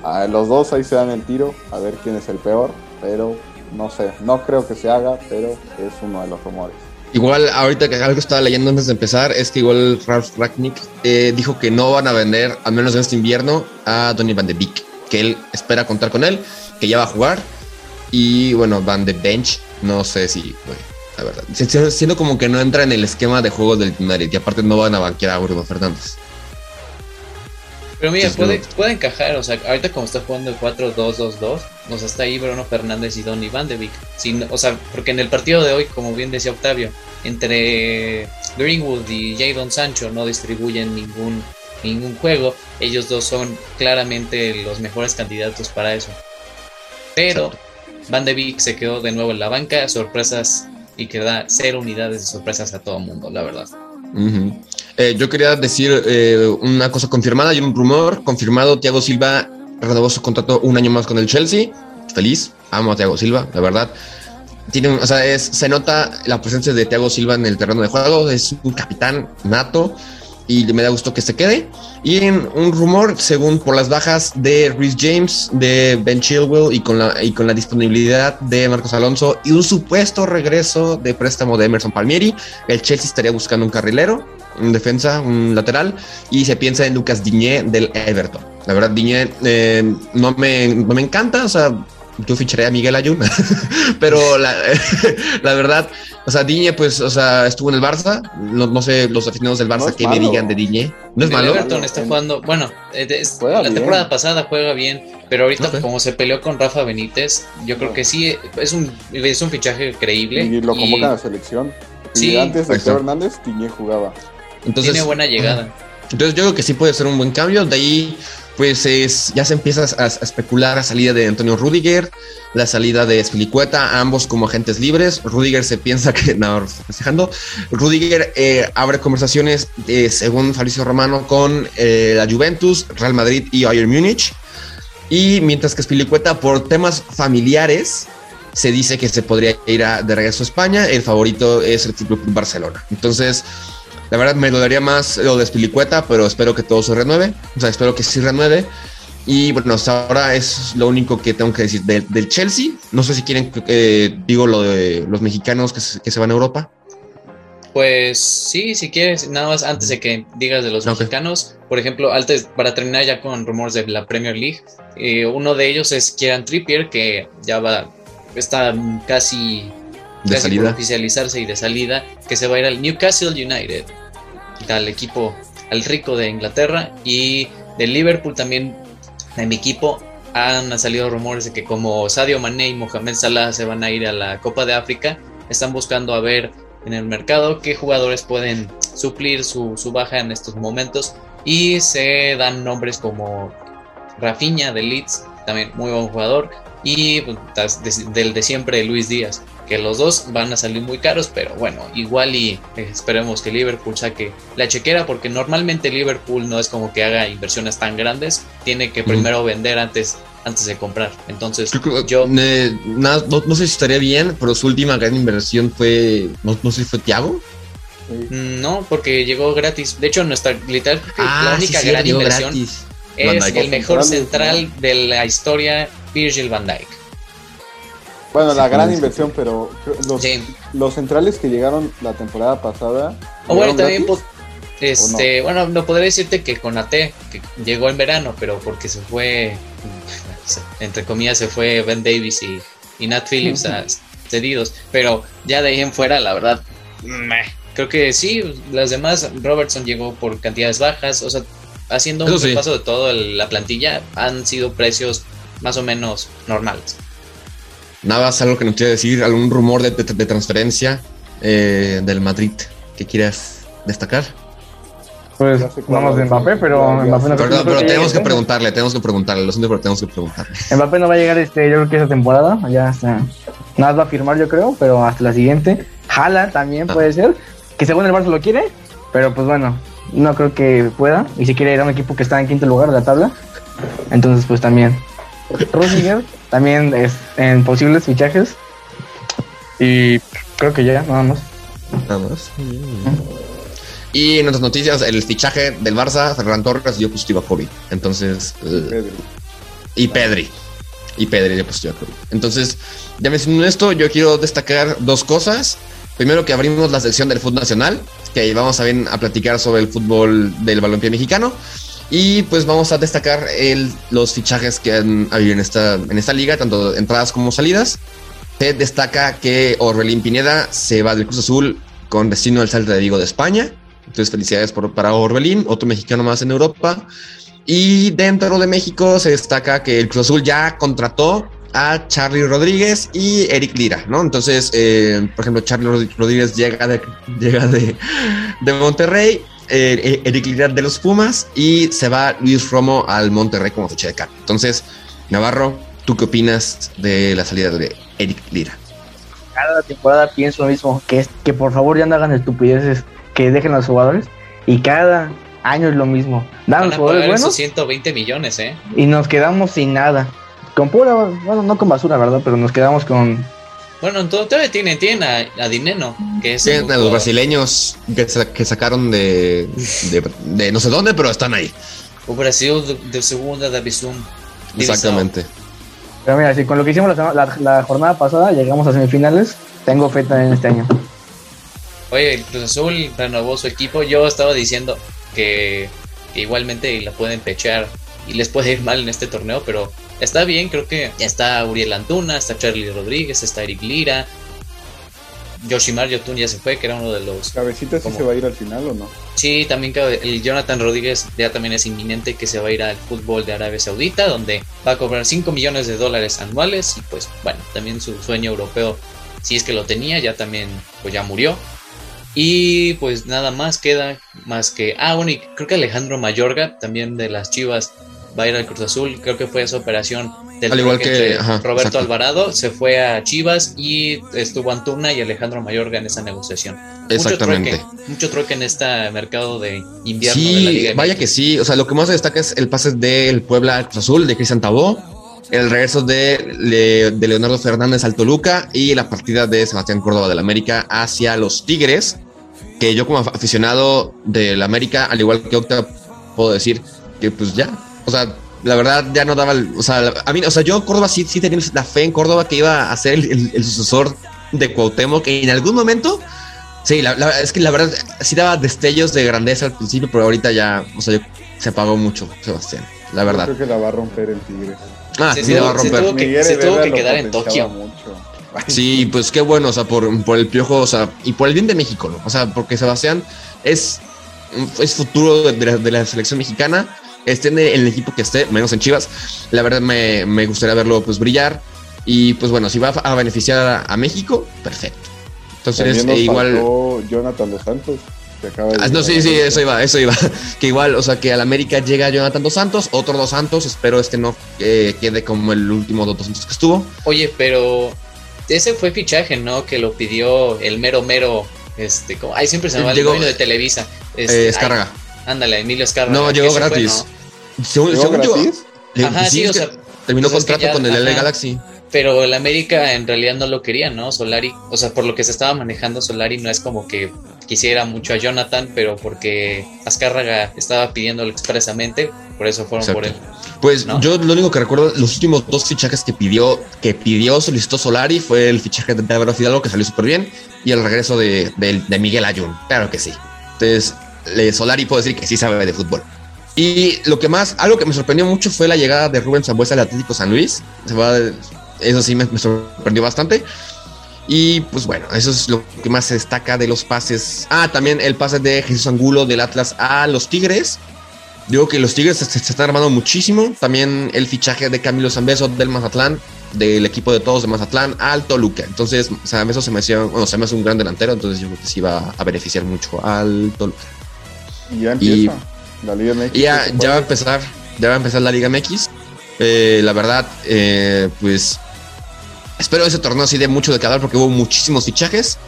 a los dos ahí se dan el tiro, a ver quién es el peor, pero no sé, no creo que se haga, pero es uno de los rumores. Igual, ahorita que algo estaba leyendo antes de empezar es que igual Ralph Ragnick eh, dijo que no van a vender, al menos en este invierno, a Donny Van de Beek, que él espera contar con él, que ya va a jugar. Y bueno, Van de Bench, no sé si, la verdad, siendo como que no entra en el esquema de juego del United y aparte no van a banquear a Bruno Fernández. Pero mira, puede, puede encajar, o sea, ahorita como está jugando el 4-2-2-2, o sea, está ahí Bruno Fernández y Donny Van de Beek. o sea, porque en el partido de hoy, como bien decía Octavio, entre Greenwood y Jadon Sancho no distribuyen ningún, ningún juego. Ellos dos son claramente los mejores candidatos para eso. Pero Van de Beek se quedó de nuevo en la banca, sorpresas y que da cero unidades de sorpresas a todo el mundo, la verdad. Eh, yo quería decir eh, una cosa confirmada y un rumor confirmado. Thiago Silva renovó su contrato un año más con el Chelsea. Feliz, amo a Thiago Silva, la verdad. Tiene, o sea, es, se nota la presencia de Thiago Silva en el terreno de juego. Es un capitán nato y me da gusto que se quede. Y en un rumor, según por las bajas de Rhys James, de Ben Chilwell y con, la, y con la disponibilidad de Marcos Alonso y un supuesto regreso de préstamo de Emerson Palmieri, el Chelsea estaría buscando un carrilero, un defensa, un lateral, y se piensa en Lucas Diñé del Everton. La verdad, Diñé eh, no, me, no me encanta, o sea, yo ficharé a Miguel Ayun, [LAUGHS] pero la, [LAUGHS] la, verdad, o sea, Diñe, pues, o sea, estuvo en el Barça, no, no sé los aficionados del Barça que me digan de Diñe, no es malo. Everton está jugando, bueno, eh, la temporada pasada juega bien, pero ahorita como se peleó con Rafa Benítez, yo creo que sí, es un, es un fichaje creíble. Y lo convocan a la selección. Sí, antes de Teo Hernández, Diñe jugaba. Entonces, Tiene buena llegada. Entonces yo creo que sí puede ser un buen cambio, de ahí pues es, ya se empieza a, especular la salida de Antonio Rudiger, la salida de Spilicueta, ambos como agentes libres. Rudiger se piensa que, [LAUGHS] no, festejando. Rudiger eh, abre conversaciones, eh, según Fabricio Romano, con eh, la Juventus, Real Madrid y Bayern Múnich. Y mientras que Spilicueta, por temas familiares, se dice que se podría ir a, de regreso a España. El favorito es el Club Barcelona. Entonces, la verdad me dolería más lo de Spilicueta, pero espero que todo se renueve. O sea, espero que sí renueve. Y bueno, hasta ahora es lo único que tengo que decir del, Chelsea. No sé si quieren que digo lo de los mexicanos que se, van a Europa. Pues sí, si quieres, nada más antes de que digas de los mexicanos, por ejemplo, antes para terminar ya con rumores de la Premier League, eh, uno de ellos es Kieran Trippier, que ya va, está casi de salida. oficializarse y de salida, que se va a ir al Newcastle United, al equipo, al rico de Inglaterra y del Liverpool también, en mi equipo, han salido rumores de que como Sadio Mané y Mohamed Salah se van a ir a la Copa de África, están buscando a ver en el mercado qué jugadores pueden suplir su, su baja en estos momentos. Y se dan nombres como Rafinha de Leeds, también muy buen jugador, y pues, del de siempre Luis Díaz que los dos van a salir muy caros, pero bueno, igual y esperemos que Liverpool saque la chequera, porque normalmente Liverpool no es como que haga inversiones tan grandes, tiene que primero vender antes, antes de comprar. Entonces, yo... no, sé si estaría bien, pero su última gran inversión fue, no, sé si fue Thiago. Mm, no, porque llegó gratis. De hecho, nuestra literal, ah, la única gran inversión es el mejor central de la historia, Virgil van Dijk. Bueno, la gran inversión, pero los, los, centrales que llegaron la temporada pasada. O bueno, también, pues, este, bueno, no podría decirte que con AT, que llegó en verano, pero porque se fue, [LAUGHS] entre comillas, se fue Ben Davis y, y Nat Phillips a [LAUGHS] cedidos. Pero ya de ahí en fuera, la verdad, creo que sí, las demás, Robertson llegó por cantidades bajas, o sea, haciendo un paso de todo la plantilla, han sido precios más o menos normales. Nada, algo que nos quiera decir, algún rumor de, transferencia eh, del Madrid que quieras destacar. Pues vamos de Mbappé, pero Mbappé no Pero, pero tenemos que preguntarle, tenemos que preguntarle, lo siento, pero tenemos que preguntarle. Mbappé no va a llegar este, yo creo que esa temporada, ya está. Nada va a firmar, yo creo, pero hasta la siguiente. Jala también Ah. puede ser, que según el Barça lo quiere, pero pues bueno, no creo que pueda. Y si quiere ir a un equipo que está en quinto lugar de la tabla, entonces pues también. Rudiger también es en posibles fichajes. Y creo que ya, nada más. Nada más. Y en otras noticias, el fichaje del Barça, Ferran Torres dio positivo a COVID. Entonces, eh, Pedri. y Pedri. Y Pedri dio positivo a COVID. Entonces, ya mencionando esto, yo quiero destacar dos cosas. Primero que abrimos la sección del fútbol nacional, que ahí vamos a, bien, a platicar sobre el fútbol del balompié mexicano. Y pues vamos a destacar los fichajes que han habido en esta, en esta liga, tanto entradas como salidas. Se destaca que Orbelín Pineda se va del Cruz Azul con destino al Salta de Vigo de España. Entonces, felicidades por, para Orbelín, otro mexicano más en Europa. Y dentro de México se destaca que el Cruz Azul ya contrató a Charlie Rodríguez y Eric Lira, ¿no? Entonces, eh, por ejemplo, Charlie Rod- Rodríguez llega de, [LAUGHS] llega de, de Monterrey, eh, Eric Lira de los Pumas y se va Luis Romo al Monterrey como ficha de cambio. Entonces, Navarro, ¿tú qué opinas de la salida de Eric Lira? Cada temporada pienso lo mismo, que, es, que por favor ya no hagan estupideces, que dejen a los jugadores. Y cada año es lo mismo. Dan Van los a jugadores pagar esos buenos 120 millones, ¿eh? y nos quedamos sin nada. Con pura, bueno, no con basura, ¿verdad? Pero nos quedamos con... Bueno, todo- todavía tienen, tienen a, a Dineno, que es Sí, un a los brasileños que, sa- que sacaron de, de, de no sé dónde, pero están ahí. o Brasil de, de segunda división. Exactamente. Pero mira, si con lo que hicimos la, sema- la- la jornada pasada llegamos a semifinales, tengo fe también este año. Oye, el Cruz Azul renovó su equipo. Yo estaba diciendo que, que igualmente la pueden pechar y les puede ir mal en este torneo, pero está bien. Creo que está Uriel Antuna, está Charlie Rodríguez, está Eric Lira. Yoshimar Yotun ya se fue, que era uno de los. ¿Cabecita sí ¿Cómo? se va a ir al final o no? Sí, también cabe- el Jonathan Rodríguez ya también es inminente que se va a ir al fútbol de Arabia Saudita, donde va a cobrar 5 millones de dólares anuales y pues bueno, también su sueño europeo, si es que lo tenía, ya también pues ya murió. Y pues nada más queda más que... Ah, bueno, y creo que Alejandro Mayorga, también de las Chivas, va a ir al Cruz Azul. Creo que fue esa operación del Al igual que- ajá, Roberto exacto. Alvarado. Se fue a Chivas y estuvo Antuna y Alejandro Mayorga en esa negociación. Exactamente. Mucho trueque, mucho en este mercado de invierno de la Sí, Liga vaya que sí. O sea, lo que más destaca es el pase del Puebla al Cruz Azul de Cristian Tabó, el regreso de, de Leonardo Fernández al Toluca y la partida de Sebastián Córdoba del América hacia los Tigres. Que yo, como aficionado del América, al igual que Octa, puedo decir que, pues ya, o sea, la verdad ya no daba, el- o sea, la- a mí, o sea, yo Córdoba sí, sí tenía la fe en Córdoba que iba a ser el, el- el sucesor de Cuauhtémoc que en algún momento Sí, la, la- es que la verdad sí daba destellos de grandeza al principio, pero ahorita ya, o sea, yo- se apagó mucho, Sebastián, la Yo verdad. creo que la va a romper el Tigre. Ah, Se sí, la va a tuvo- se romper. tuvo que- se tuvo que quedar en Tokio. mucho. [LAUGHS] Sí, pues qué bueno, o sea, por, por el piojo, o sea, y por el bien de México, ¿no? O sea, porque Sebastián es, es futuro de, de la, de la selección mexicana, esté en el, en el equipo que esté, menos en Chivas, la verdad me, me gustaría verlo pues brillar. Y pues bueno, si va a beneficiar a, a México, perfecto. Entonces, nos eh, igual. faltó Jonathan Dos Santos, que acaba de Ah, no, sí, sí, eso iba, eso iba. [LAUGHS] Que igual, o sea, que al América llega Jonathan Dos Santos, otro Dos Santos, espero este no eh, quede como el último Dos Santos que estuvo. Oye, pero ese fue fichaje, ¿no? Que lo pidió el mero mero, este, como, ay, siempre se llama el Llegó- dueño de Televisa. Eh, Este, Escárraga. ay, ándale, Emilio Escárraga. No, llegó ese fue, gratis. ¿no? Según, ¿Llegó según yo, eh, Ajá, sí, o sea, terminó pues contrato ya- con el LA. Galaxy. Pero el América en realidad no lo quería, ¿no? Solari, o sea, por lo que se estaba manejando Solari no es como que quisiera mucho a Jonathan, pero porque Azcárraga estaba pidiéndolo expresamente, por eso fueron por él. Pues ¿no? yo lo único que recuerdo, los últimos dos fichajes que pidió, que pidió, solicitó Solari, fue el fichaje de Álvaro Fidalgo, que salió súper bien, y el regreso de, de- de Miguel Ayun. Claro que sí. Entonces, le- Solari puedo decir que sí sabe de fútbol. Y lo que más, algo que me sorprendió mucho fue la llegada de Rubén Zambuesa al Atlético San Luis. Se va, eso sí me, me sorprendió bastante. Y pues bueno, eso es lo que más se destaca de los pases. Ah, también el pase de Jesús Angulo del Atlas a los Tigres. Digo que los Tigres se, se están armando muchísimo. También el fichaje de Camilo Zambeso del Mazatlán, del equipo de todos de Mazatlán al Toluca. Entonces, Zambeso se me hacía, bueno, se me hace un gran delantero, entonces yo creo que sí va a beneficiar mucho al Toluca. Y ya empieza. La Liga MX. Y ya, ya va a empezar, ya va a empezar la Liga MX. Eh, la verdad, eh, pues espero ese torneo así de mucho de cada porque hubo muchísimos fichajes.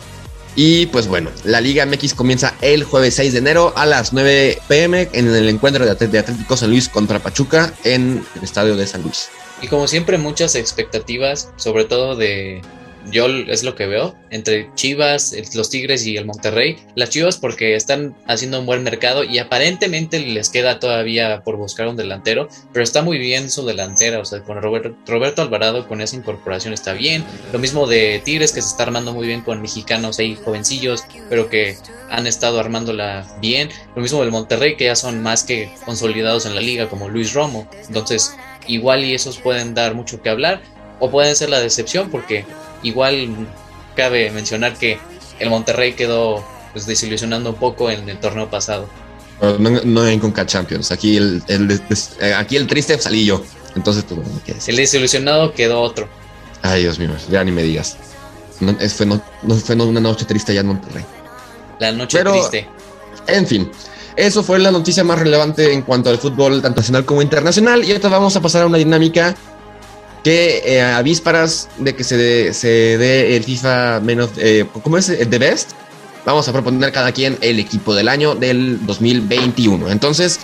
Y pues bueno, la Liga MX comienza el jueves 6 de enero a las 9 pm en el encuentro de, de Atlético San Luis contra Pachuca en el estadio de San Luis. Y como siempre, muchas expectativas, sobre todo de, yo es lo que veo, entre Chivas, los Tigres y el Monterrey. Las Chivas porque están haciendo un buen mercado y aparentemente les queda todavía por buscar un delantero, pero está muy bien su delantera, o sea, con Roberto Alvarado con esa incorporación está bien. Lo mismo de Tigres que se está armando muy bien con mexicanos ahí jovencillos, pero que han estado armándola bien. Lo mismo del Monterrey que ya son más que consolidados en la liga como Luis Romo. Entonces, igual y esos pueden dar mucho que hablar o pueden ser la decepción porque Igual cabe mencionar que el Monterrey quedó pues, desilusionando un poco en el torneo pasado. No, en Conca Champions. Aquí el, eh, aquí el triste salí yo. Entonces, pues, El desilusionado quedó otro. Ay, Dios mío, ya ni me digas. No, fue, no, fue una noche triste allá en Monterrey. La noche triste. En fin, eso fue la noticia más relevante en cuanto al fútbol tanto nacional como internacional. Y ahora vamos a pasar a una dinámica que eh, a vísperas de que se dé, se dé el FIFA menos, eh, ¿cómo es? El de Best, vamos a proponer cada quien el equipo del año del 2021. Entonces,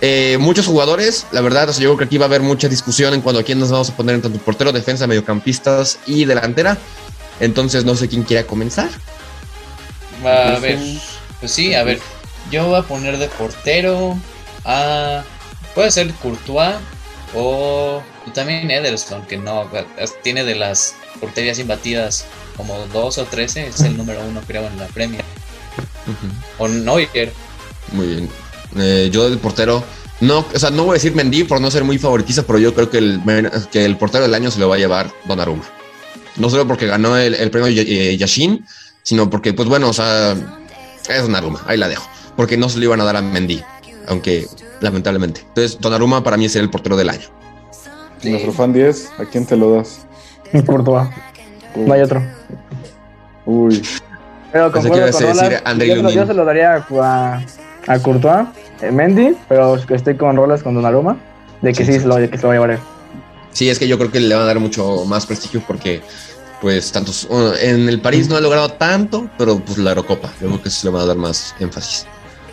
eh, muchos jugadores, la verdad, yo creo que aquí va a haber mucha discusión en cuanto a quién nos vamos a poner en tanto portero, defensa, mediocampistas y delantera. Entonces, no sé quién quiera comenzar. a ver, pues sí, a ver, yo voy a poner de portero a. Puede ser Courtois o también Ederson, que no tiene de las porterías imbatidas como dos o trece, es el número uno creo en la Premier. O Neuer. Muy bien. Eh, yo del portero, no, o sea, no voy a decir Mendy por no ser muy favoritista, pero yo creo que el, que el portero del año se lo va a llevar Donnarumma. No solo porque ganó el, premio eh, Yashin, sino porque, pues bueno, o sea, es Donnarumma, ahí la dejo. Porque no se lo iban a dar a Mendy, aunque lamentablemente. Entonces, Donnarumma para mí es el portero del año. Nuestro fan 10, ¿a quién te lo das? Courtois. No hay otro. Uy. Pero con decir yo, yo, se lo daría a, a Courtois, eh, Mendy, pero estoy con rolas con Donnarumma, de que sí, se, lo, que se lo va a llevar Sí, es que yo creo que le van a dar mucho más prestigio porque, pues, tantos. en el París no ha logrado tanto, pero pues la Eurocopa, yo creo que se le van a dar más énfasis.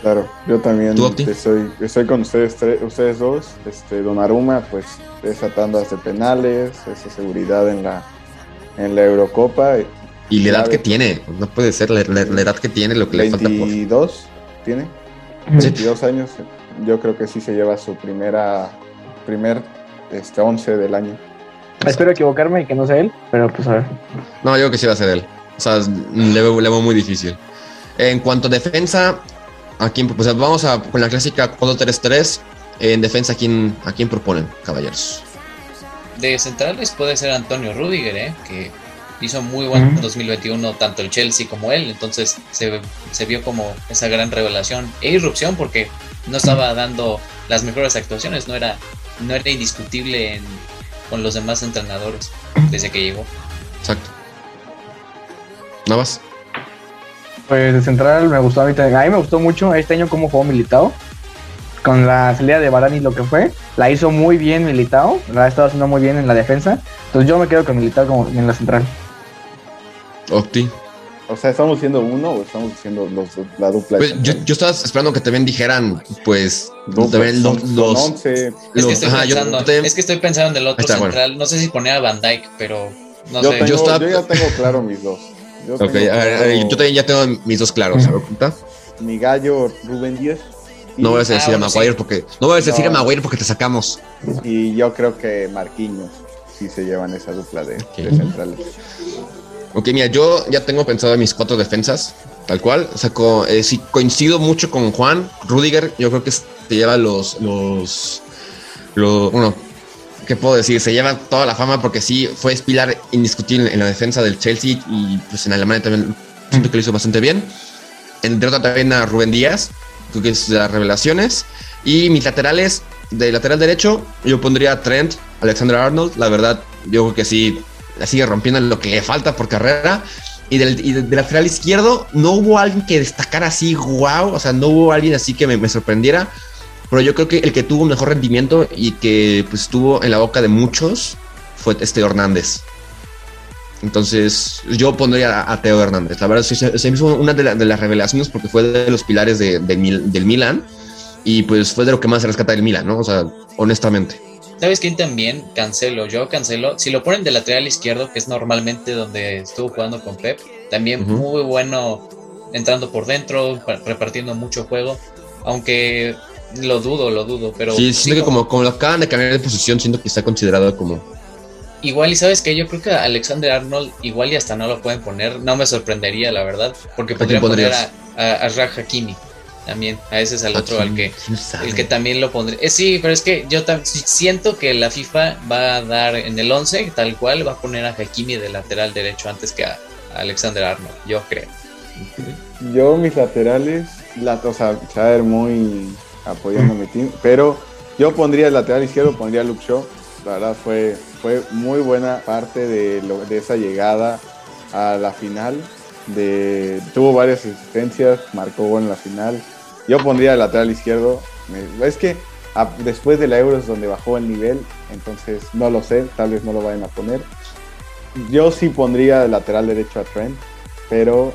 Claro, yo también estoy, estoy con ustedes, ustedes dos. Este, Donnarumma, pues esa tandas de penales, esa seguridad en la, en la Eurocopa. Y la edad que tiene, no puede ser la, edad que tiene, lo que le falta. 22 tiene, 22 años. Yo creo que sí se lleva su primera, primer este, 11 del año. Espero equivocarme y que no sea él, pero pues a ver. No, yo creo que sí va a ser él. O sea, le veo, le veo muy difícil. En cuanto a defensa, Aquí, pues vamos a con la clásica 4-3-3. En defensa, ¿a quién, ¿a quién proponen, caballeros? De centrales puede ser Antonio Rudiger, ¿eh? que hizo muy buen 2021 tanto el Chelsea como él, entonces se, se, vio como esa gran revelación e irrupción porque no estaba dando las mejores actuaciones, no era, no era indiscutible con los demás entrenadores desde que llegó. Exacto. ¿No vas? Pues de central me gustó a mí A mí me gustó mucho este año cómo jugó Militao. Con la salida de Barani lo que fue. La hizo muy bien Militao. La ha estado haciendo muy bien en la defensa. Entonces yo me quedo con Militao como en la central. Octi. O sea, ¿estamos diciendo uno o estamos diciendo los, la dupla? Pues yo, yo, estaba esperando que también dijeran, pues, los, los, es, que estoy pensando, es que estoy pensando en el otro central. No sé si poner a Van Dyke, pero no yo sé. yo, yo ya tengo claro mis dos. Yo, también ya tengo mis dos claros. Mi gallo Rubén Díaz. No voy a decir a Maguire porque no voy a decir a Maguire porque te sacamos. Y yo creo que Marquinhos sí se llevan esa dupla de, centrales. Ok, mira, yo ya tengo pensado en mis cuatro defensas, tal cual. O sea, eh, si coincido mucho con Juan, Rudiger, yo creo que se lleva los, los, los, bueno, ¿qué puedo decir? Se lleva toda la fama porque sí fue espilar indiscutible en la defensa del Chelsea y pues en Alemania también siento que lo hizo bastante bien. En derrota también a Rubén Díaz, creo que es de las revelaciones. Y mis laterales, de lateral derecho, yo pondría a Trent, Alexander Arnold. La verdad, yo creo que sí, la sigue rompiendo en lo que le falta por carrera. Y del, y del lateral izquierdo no hubo alguien que destacara así, wow, o sea, no hubo alguien así que me, me sorprendiera. Pero yo creo que el que tuvo mejor rendimiento y que pues estuvo en la boca de muchos fue este Hernández. Entonces, yo pondría a, a Teo Hernández. La verdad, se, se me hizo una de, la- de las revelaciones porque fue de los pilares de, de Mil- del Milan y pues fue de lo que más se rescata del Milan, ¿no? O sea, honestamente. ¿Sabes quién también? Cancelo. Yo cancelo. Si lo ponen de lateral izquierdo, que es normalmente donde estuvo jugando con Pep, también muy bueno entrando por dentro, pa- repartiendo mucho juego. Aunque lo dudo, lo dudo. Pero sí, sí siento que como, como lo acaban de cambiar de posición, siento que está considerado como. Igual, y sabes que yo creo que a Alexander Arnold, igual y hasta no lo pueden poner. No me sorprendería, la verdad. Porque ¿A podrían poner a, a, a Raj Hakimi también. A ese es el otro al que. El que también lo pondré. Eh, sí, pero es que yo siento que la FIFA va a dar en el 11, tal cual, va a poner a Hakimi de lateral derecho antes que a, a Alexander Arnold, yo creo. Yo, mis laterales, la, o sea, se va a ver muy apoyando mi team, pero yo pondría el lateral izquierdo, pondría Luke Shaw. La verdad fue, fue muy buena parte de, lo- de esa llegada a la final. De, tuvo varias asistencias, marcó gol en la final. Yo pondría el lateral izquierdo. Es que después de la Euro es donde bajó el nivel, entonces no lo sé, tal vez no lo vayan a poner. Yo sí pondría el lateral derecho a Trent, pero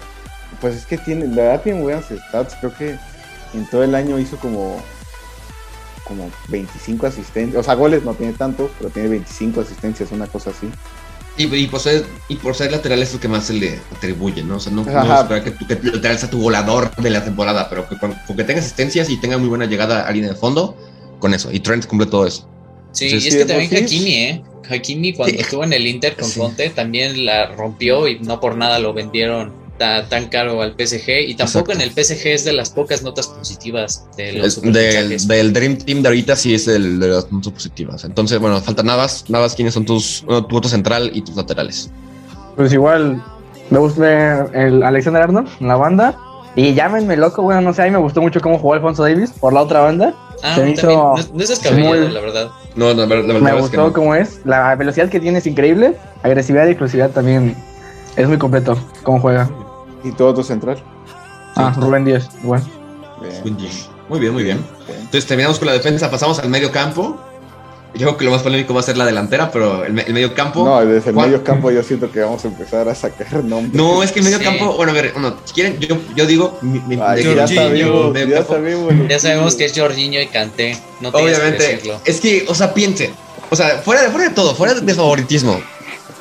pues es que tiene, la verdad tiene buenas stats. Creo que en todo el año hizo como, como 25 asistencias. O sea, goles no tiene tantos, pero tiene 25 asistencias, una cosa así. Y, y por ser, y por ser lateral es lo que más se le atribuye, ¿no? O sea, no no esperar que, tu- que lateral sea tu volador de la temporada, pero que con, con que tenga asistencias y tenga muy buena llegada a línea de fondo, con eso. Y Trent cumple todo eso. Sí, y es que también. Hakimi, ¿eh? Hakimi cuando Sí. estuvo en el Inter con Sí. Conte también la rompió y no por nada lo vendieron ta- tan caro al PSG. Y tampoco Exacto. en el PSG es de las pocas notas positivas de los Es del, del Dream Team de ahorita sí es el de las más positivas. Entonces, bueno, falta Navas. Navas, ¿quiénes son tus, bueno, tu otro central y tus laterales? Pues igual, me gusta el Alexander Arnold en la banda. Y llámenme loco, bueno, no sé, a mí me gustó mucho cómo jugó Alfonso Davis por la otra banda. Ah, se me hizo no, no es descabellado, muy- la verdad. No, la, verdad- la Me que gustó no. cómo es. La velocidad que tiene es increíble. Agresividad y exclusividad también es muy completo cómo juega. Y todo tu central. Ah, Rubén Díaz, igual. Bien, Muy bien, muy bien. Entonces terminamos con la defensa, pasamos al medio campo. Yo creo que lo más polémico va a ser la delantera, pero el, me- el medio campo. No, desde el Juan- medio campo yo siento que vamos a empezar a sacar nombres. No, es que el medio Sí. campo, bueno, a ver, bueno, si quieren, yo, yo digo, mi, mi- Ay, de ya Jorginho, sabemos, medio ya campo. sabemos. Ya sabemos que es Jorginho y Kanté. No que Obviamente, decirlo. es que, o sea, piense, o sea, fuera de, fuera de todo, fuera de favoritismo,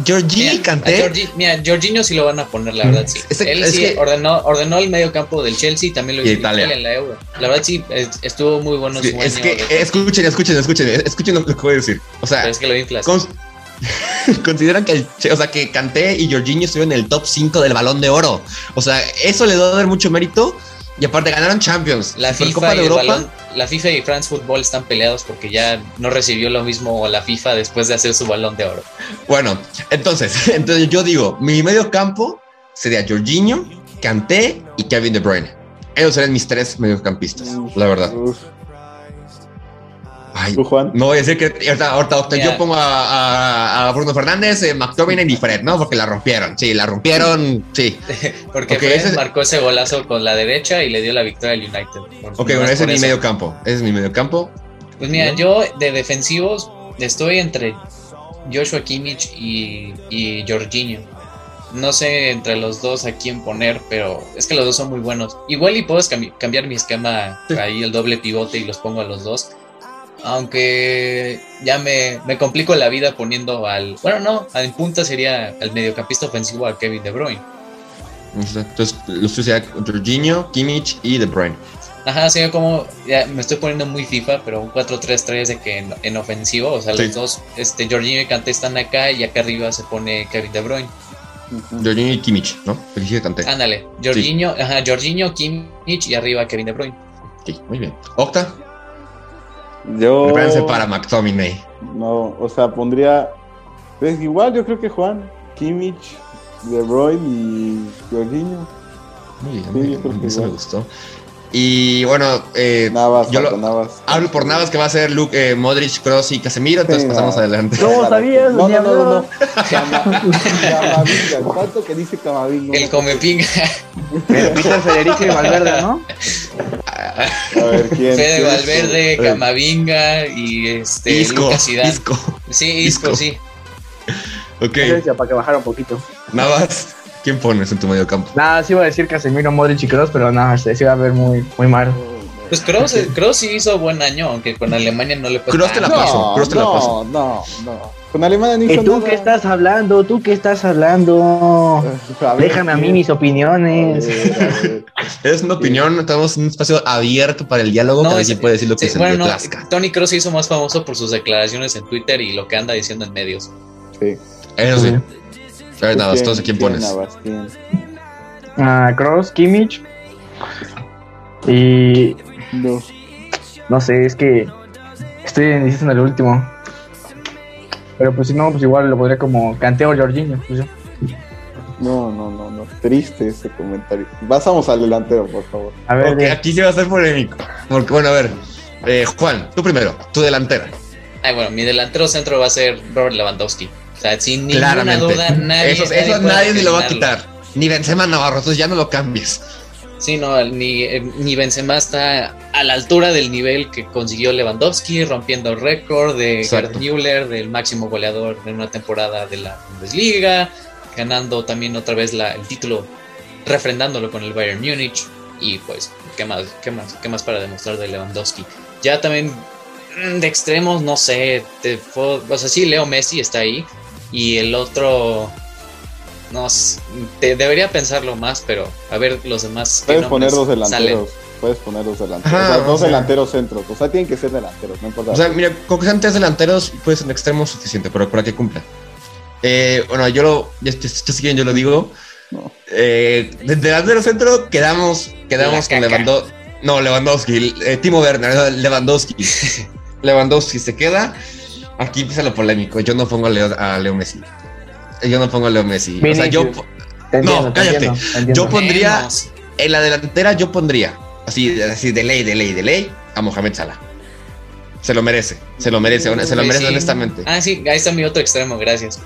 Jorginho y Mira, Jorginho sí lo van a poner, la verdad, sí. Es- Él sí que- ordenó, ordenó el medio campo del Chelsea, también lo Y hizo en Italia. en la Euro. La verdad, sí, es- estuvo muy bueno Sí, su es año que, de- escuchen, escuchen, escuchen, escuchen lo que voy a decir. O sea, pero es que lo inflas. Cons- [LAUGHS] consideran que, el, o sea, que Kanté y Jorginho estuvieron en el top 5 del Balón de Oro. O sea, eso le da a dar mucho mérito. Y aparte ganaron Champions. La FIFA, y de el Europa. balón- la FIFA y France Football están peleados porque ya no recibió lo mismo la FIFA después de hacer su balón de oro. Bueno, entonces, [LAUGHS] entonces yo digo, mi medio campo sería Jorginho, Kanté y Kevin De Bruyne. Ellos serían mis tres mediocampistas, la verdad. Uf, Ay, ¿Tú, Juan? no voy a decir que ahorita, ahorita, yo pongo a, a- a Bruno Fernández, eh, McTominay y Fred, ¿no? Porque la rompieron. Sí, la rompieron, sí. [LAUGHS] Porque Ok, Fred ese marcó ese golazo con la derecha y le dio la victoria al United. Por- Ok, bueno, ese es mi eso. medio campo. Ese es mi medio campo. Pues mira, yo de defensivos estoy entre Joshua Kimmich y, y Jorginho. No sé entre los dos a quién poner, pero es que los dos son muy buenos. Igual y puedo cambi- cambiar mi esquema ahí, el doble pivote y los pongo a los dos. Aunque ya me, me complico la vida poniendo al... Bueno, no, en punta sería al mediocampista ofensivo a Kevin De Bruyne. Entonces, los tuyos serían Jorginho, Kimmich y De Bruyne. Ajá, sería como, ya me estoy poniendo muy FIFA, pero un 4-3-3 de que en, en ofensivo, o sea, Sí. los dos, este, Jorginho y Kanté están acá y acá arriba se pone Kevin De Bruyne. Jorginho y Kimmich, ¿no? Felicidades, Kanté. Ándale, Jorginho, ajá, Jorginho, Kimmich y arriba Kevin De Bruyne. Ok, muy bien. Octa, Yo. prepárense para McTominay. No, o sea, pondría. Pues igual, yo creo que Juan, Kimmich, De Bruyne y Jorginho. Muy bien, Sí, muy bien. Eso me igual. gustó. Y bueno, eh, Navas, yo lo, Navas. hablo por Navas que va a ser Luke, eh, Modric, Cross y Casemiro, entonces Sí, pasamos no. adelante. ¿Cómo sabías? No, no, no, no, no. Camavinga. ¿Cuánto que dice Camavinga? El comepinga. Pero Peter Federico y Valverde, ¿no? A ver, ¿quién? Fede ¿Quién es? Valverde, Camavinga y este Isco, Lucas Zidane. Isco. Sí, Isco, Isco. sí. Ok, Para que bajara un poquito. Navas, ¿quién pones en tu medio campo? Nada, sí iba a decir Casemiro, Modric y Kroos, pero nada, se iba a ver muy, muy mal. Pues Kroos, Kroos sí hizo buen año, aunque con Alemania no le fue Kroos te la paso, Kroos te la paso. No, no, no. Con Alemania no ¿Y hizo tú nada. qué estás hablando? ¿Tú qué estás hablando? A ver, Déjame a mí ¿quién? mis opiniones. A ver, a ver. [LAUGHS] Es una opinión, tenemos un espacio abierto para el diálogo, No, cada quien puede decir lo que Sí, se bueno, le no. Tony Kroos se hizo más famoso por sus declaraciones en Twitter y lo que anda diciendo en medios. Sí. Eso sí. Sí. A ver, Navas, entonces, ¿quién pones? Ah, Kroos, Kimmich. Y No. no sé, es que estoy en el último. Pero pues si no, pues igual lo podría como canteo Jorginho. Pues. No, no, no, no. Triste ese comentario. Pasamos al delantero, por favor. a ver, Ok, bien. aquí sí va a ser polémico. Porque, bueno, a ver. eh, Juan, tú primero, tu delantera. Ay, bueno, mi delantero centro va a ser Robert Lewandowski. O sea, sin ninguna Claramente. duda, nadie. eso nadie eso puede nadie ni lo va a quitar. Ni Benzema Navarro, entonces ya no lo cambies. Sí, no, ni, eh, ni Benzema está a la altura del nivel que consiguió Lewandowski, rompiendo el récord de. Gerd Müller, del máximo goleador en una temporada de la Bundesliga, ganando también otra vez la- el título, refrendándolo con el Bayern Múnich. Y pues, ¿qué más, qué más, qué más para demostrar de Lewandowski? Ya también mm, de extremos, no sé, te o sea, sí, Leo Messi está ahí. Y el otro, no te, debería pensarlo más, pero a ver los demás. Puedes poner salen. delanteros. Puedes poner dos delanteros. Ajá, o sea, dos delanteros centros. O sea, tienen que ser delanteros, no importa. O sea, mira, con que sean tres delanteros, puede ser un extremo suficiente, pero para que cumpla. Eh, bueno, yo lo, ya, ya- ya quieren, yo lo digo. No. Eh, de delantero centro quedamos, quedamos con. Lewandowski. No, Lewandowski, eh, Timo Werner, Lewandowski. [LAUGHS] Lewandowski se queda. Aquí empieza lo polémico. Yo no pongo a Leo, a Leo Messi. Yo no pongo a Leo Messi. O sea, yo entiendo, te cállate. entiendo, te entiendo. Yo pondría- en la delantera yo pondría así, así de ley, de ley, de ley a Mohamed Salah. Se lo merece, se lo merece, se lo merece Sí. honestamente. Ah, sí, ahí está mi otro extremo, gracias.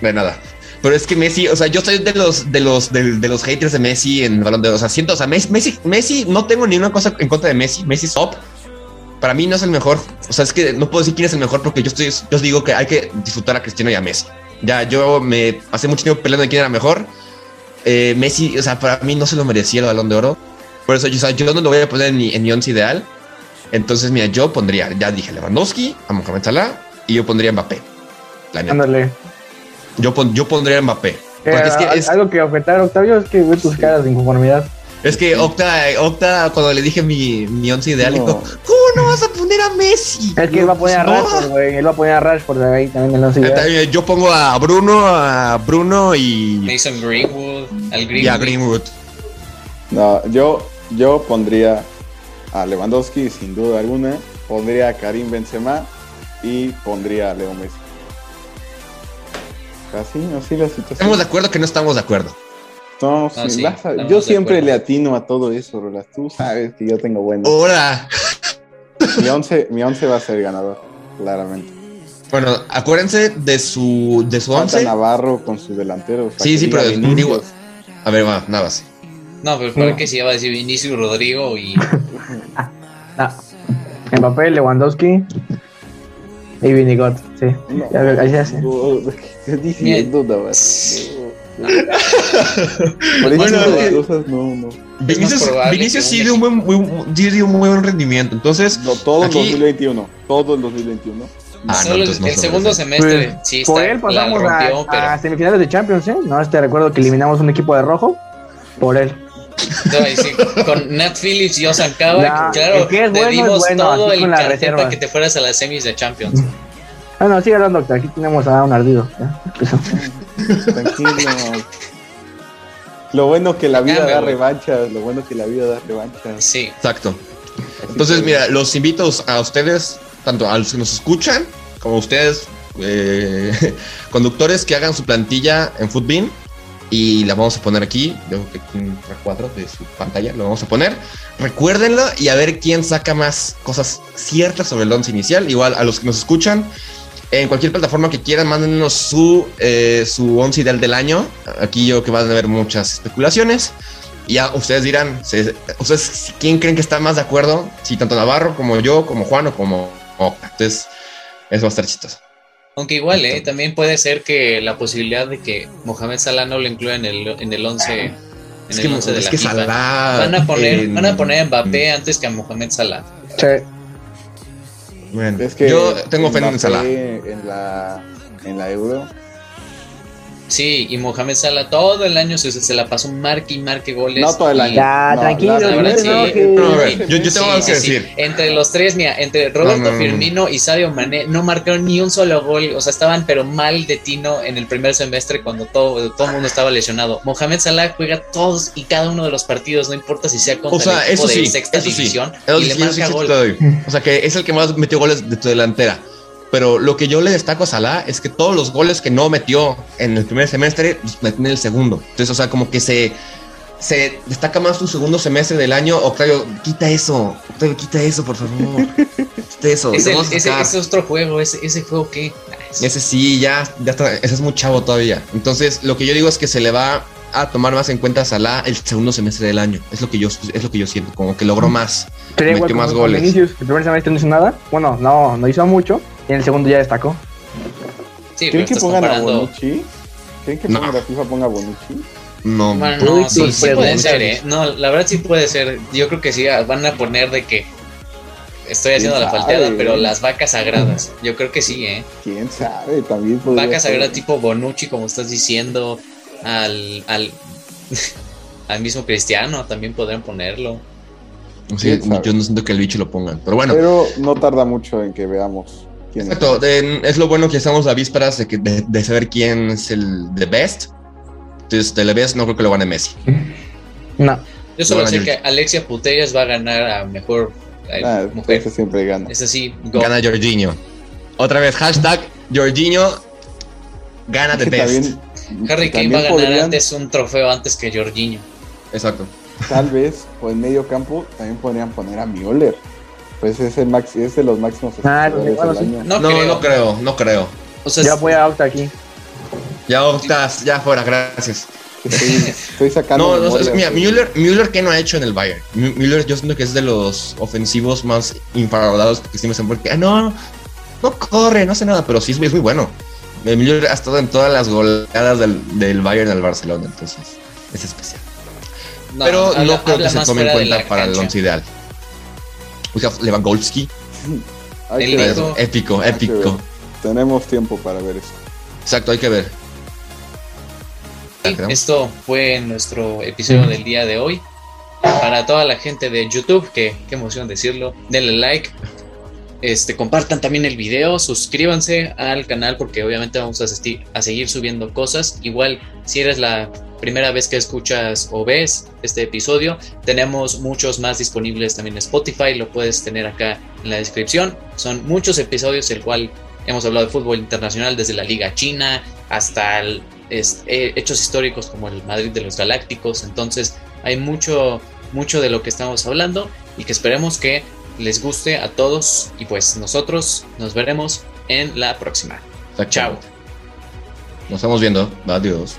De nada. Pero es que Messi, o sea, yo soy de los de los de, de los haters de Messi en balón de. O sea, siento, o sea, Messi, Messi, Messi, no tengo ni una cosa en contra de Messi. Messi es top. Para mí no es el mejor. O sea, es que no puedo decir quién es el mejor porque yo estoy, yo digo que hay que disfrutar a Cristiano y a Messi. Ya, yo me pasé mucho tiempo peleando de quién era mejor. Eh, Messi, o sea, para mí no se lo merecía el balón de oro. Por eso, yo, o sea, yo no lo voy a poner en mi, en mi once ideal. Entonces, mira, yo pondría, ya dije Lewandowski, a Mohamed Salah y yo pondría Mbappé. Ándale. Yo, pon- yo pondría Mbappé. Eh, es que es, Algo que objetar, Octavio, es que ve tus caras de inconformidad. Es que Octa, Octa, cuando le dije mi, mi once ideal, No. dijo, ¿cómo no vas a poner a Messi? Es que él va a poner a No. Rashford, güey. Él va a poner a Rashford ahí también Eh, ciudad. también Yo pongo a Bruno, a Bruno y, Mason Greenwood, al Greenwood. y a Greenwood. No, yo, yo pondría a Lewandowski sin duda alguna. Pondría a Karim Benzema y pondría a Leo Messi. Así, así la situación. Estamos de acuerdo que no estamos de acuerdo. No, Ah, sí, vas a- yo siempre le atino a todo eso, Rolas. Tú sabes que yo tengo bueno. Ahora, Mi once, mi once va a ser ganador, claramente. bueno, acuérdense de su, de su Falta once. Navarro con sus delanteros. para Sí, que sí, pero Vinicius. digo- A ver, va, nada más. No, pero para qué si iba a decir Vinicius Rodrigo y [LAUGHS] Ah. Mbappé, Lewandowski y Vinigot. Sí. No, Ya, ahí se hace. no, [LAUGHS] ¿qué estás diciendo, Navarro? No. Bueno, cosas no, no. Vinicius, probable Vinicius sí dio un buen, muy- sí dio un muy buen rendimiento. Entonces, No, todo el Aquí- 2021. Todo el 2021. Ah, no, solo el- entonces no el, se segundo merece. semestre Pues, sí está, Por él la pasamos rompió, a, pero a semifinales de Champions, ¿eh? No, te recuerdo que eliminamos un equipo de rojo por él. no, y sí, con Nat Phillips y Osan Cava, Ya, claro, el que es bueno dimos bueno, todo el cartel para que te fueras a las semis de Champions. Ah, no, sigue hablando, doctor. Aquí tenemos a un ardido. ¿ya? Tranquilo. Lo bueno que la vida da güey. revanchas. Lo bueno que la vida da revanchas. Sí, exacto. Entonces, mira, los invito a ustedes, tanto a los que nos escuchan, como a ustedes, eh, [LAUGHS] conductores, que hagan su plantilla en Footbin. y la vamos a poner aquí. Yo creo que un recuadro de su pantalla lo vamos a poner. Recuérdenlo y a ver quién saca más cosas ciertas sobre el once inicial. Igual a los que nos escuchan, en cualquier plataforma que quieran, mándenos su, eh, su once ideal del año. Aquí yo que van a haber muchas especulaciones. Y ya ustedes dirán, ¿ustedes quién creen que está más de acuerdo? Si tanto Navarro como yo, como Juan o como Oca. Entonces, eso va a estar chistoso. Aunque igual, ¿eh? también puede ser que la posibilidad de que Mohamed Salah no lo incluya en el, en el 11 en Es el que, 11 de la que FIFA. Salah, van a poner en- van a poner a Mbappé antes que a Mohamed Salah. Sí. Bueno, Es que yo tengo fe en Salah. En la, en la Euro. Sí, y Mohamed Salah todo el año se, se la pasó marque y marque goles. No todo el y- año. Ya, No, tranquilo, verdad, no te sí. ver, yo, yo tengo Sí, algo que sí, sí. decir. Entre los tres, mira, entre Roberto No, no, no. Firmino y Sadio Mané no marcaron ni un solo gol, o sea, estaban pero mal de tino en el primer semestre cuando todo, todo el mundo estaba lesionado. Mohamed Salah juega todos y cada uno de los partidos, no importa si sea contra O sea, el equipo eso de sí, sexta eso sí. división, y sí, le eso sí, marca sí gol. O sea, que es el que más metió goles de tu delantera. Pero lo que yo le destaco a Salah es que todos los goles que no metió en el primer semestre, los metió en el segundo. Entonces, o sea, como que se, se destaca más tu segundo semestre del año. Octavio, quita eso. Octavio, quita eso, por favor. Quita eso. Es el- ese, ese otro juego, ese, ese juego que... Ese sí, ya, ya está, ese es muy chavo todavía. Entonces, lo que yo digo es que se le va a tomar más en cuenta a Salah el segundo semestre del año. Es lo que yo, es lo que yo siento, como que logró más. Sería Metió más goles. El primer semestre no hizo nada. Bueno, no, no hizo mucho. Y en el segundo ya destacó. Sí, pero ¿Creen que pongan a comparando... Bonucci? ¿Creen que No. ponga la FIFA ponga a Bonucci? No, Bueno, Uy, no, sí, sí puede ser, ¿eh? No, la verdad sí puede ser. Yo creo que sí, van a poner de que estoy haciendo la falteada, pero las vacas sagradas. Yo creo que sí, ¿eh? ¿Quién sabe? También podría Vacas sagradas tipo Bonucci, como estás diciendo, al, al, [LAUGHS] al mismo Cristiano también podrían ponerlo. Sí, yo no siento que el bicho lo pongan. Pero bueno, Pero no tarda mucho en que veamos quién es. exacto. es lo bueno que estamos a vísperas de, que, de, de saber quién es el the best. Entonces, de la best no creo que lo gane Messi. No. Yo solo Bueno, sé que Alexia Putellas va a ganar a mejor Ah, mujer. ese siempre gana. Es así, go. Gana Jorginho. Otra vez, hashtag Jorginho gana the best. también- Harry Kane va a ganar podrían, antes un trofeo antes que Jorginho. Exacto. Tal vez, o en medio campo, también podrían poner a Müller. Pues es, el max, es de los máximos Ah, asistidores bueno, del sí. año. No, No, creo. no creo, no creo. O sea, Ya voy a Octa aquí. Ya estás, ya fuera, gracias. Estoy, estoy sacando. No, no, mira. Müller, Müller, ¿qué no ha hecho en el Bayern? Mü- Müller, yo siento que es de los ofensivos más infravalorados que existen porque, ah, no, no corre, no hace nada, pero sí es, es muy bueno. Eh, Müller ha estado en todas las goleadas del, del Bayern al Barcelona, entonces es especial. no, pero habla- no creo que se tome en cuenta para el once ideal. O sea, Lewandowski, Hay El que ver. hijo. épico, épico. Tenemos tiempo para ver eso. Exacto, hay que ver. Y Esto fue nuestro episodio del día de hoy. Para toda la gente de YouTube, que qué emoción decirlo, denle like. Este, compartan también el video, suscríbanse al canal porque obviamente vamos a, seguir subiendo cosas. Igual, si eres la primera vez que escuchas o ves este episodio, tenemos muchos más disponibles también en Spotify, lo puedes tener acá en la descripción. Son muchos episodios, el cual hemos hablado de fútbol internacional desde la Liga China hasta eh, hechos históricos como el Madrid de los Galácticos. Entonces hay mucho, mucho de lo que estamos hablando y que esperemos que les guste a todos y pues nosotros nos veremos en la próxima. Chao. Nos estamos viendo. Adiós.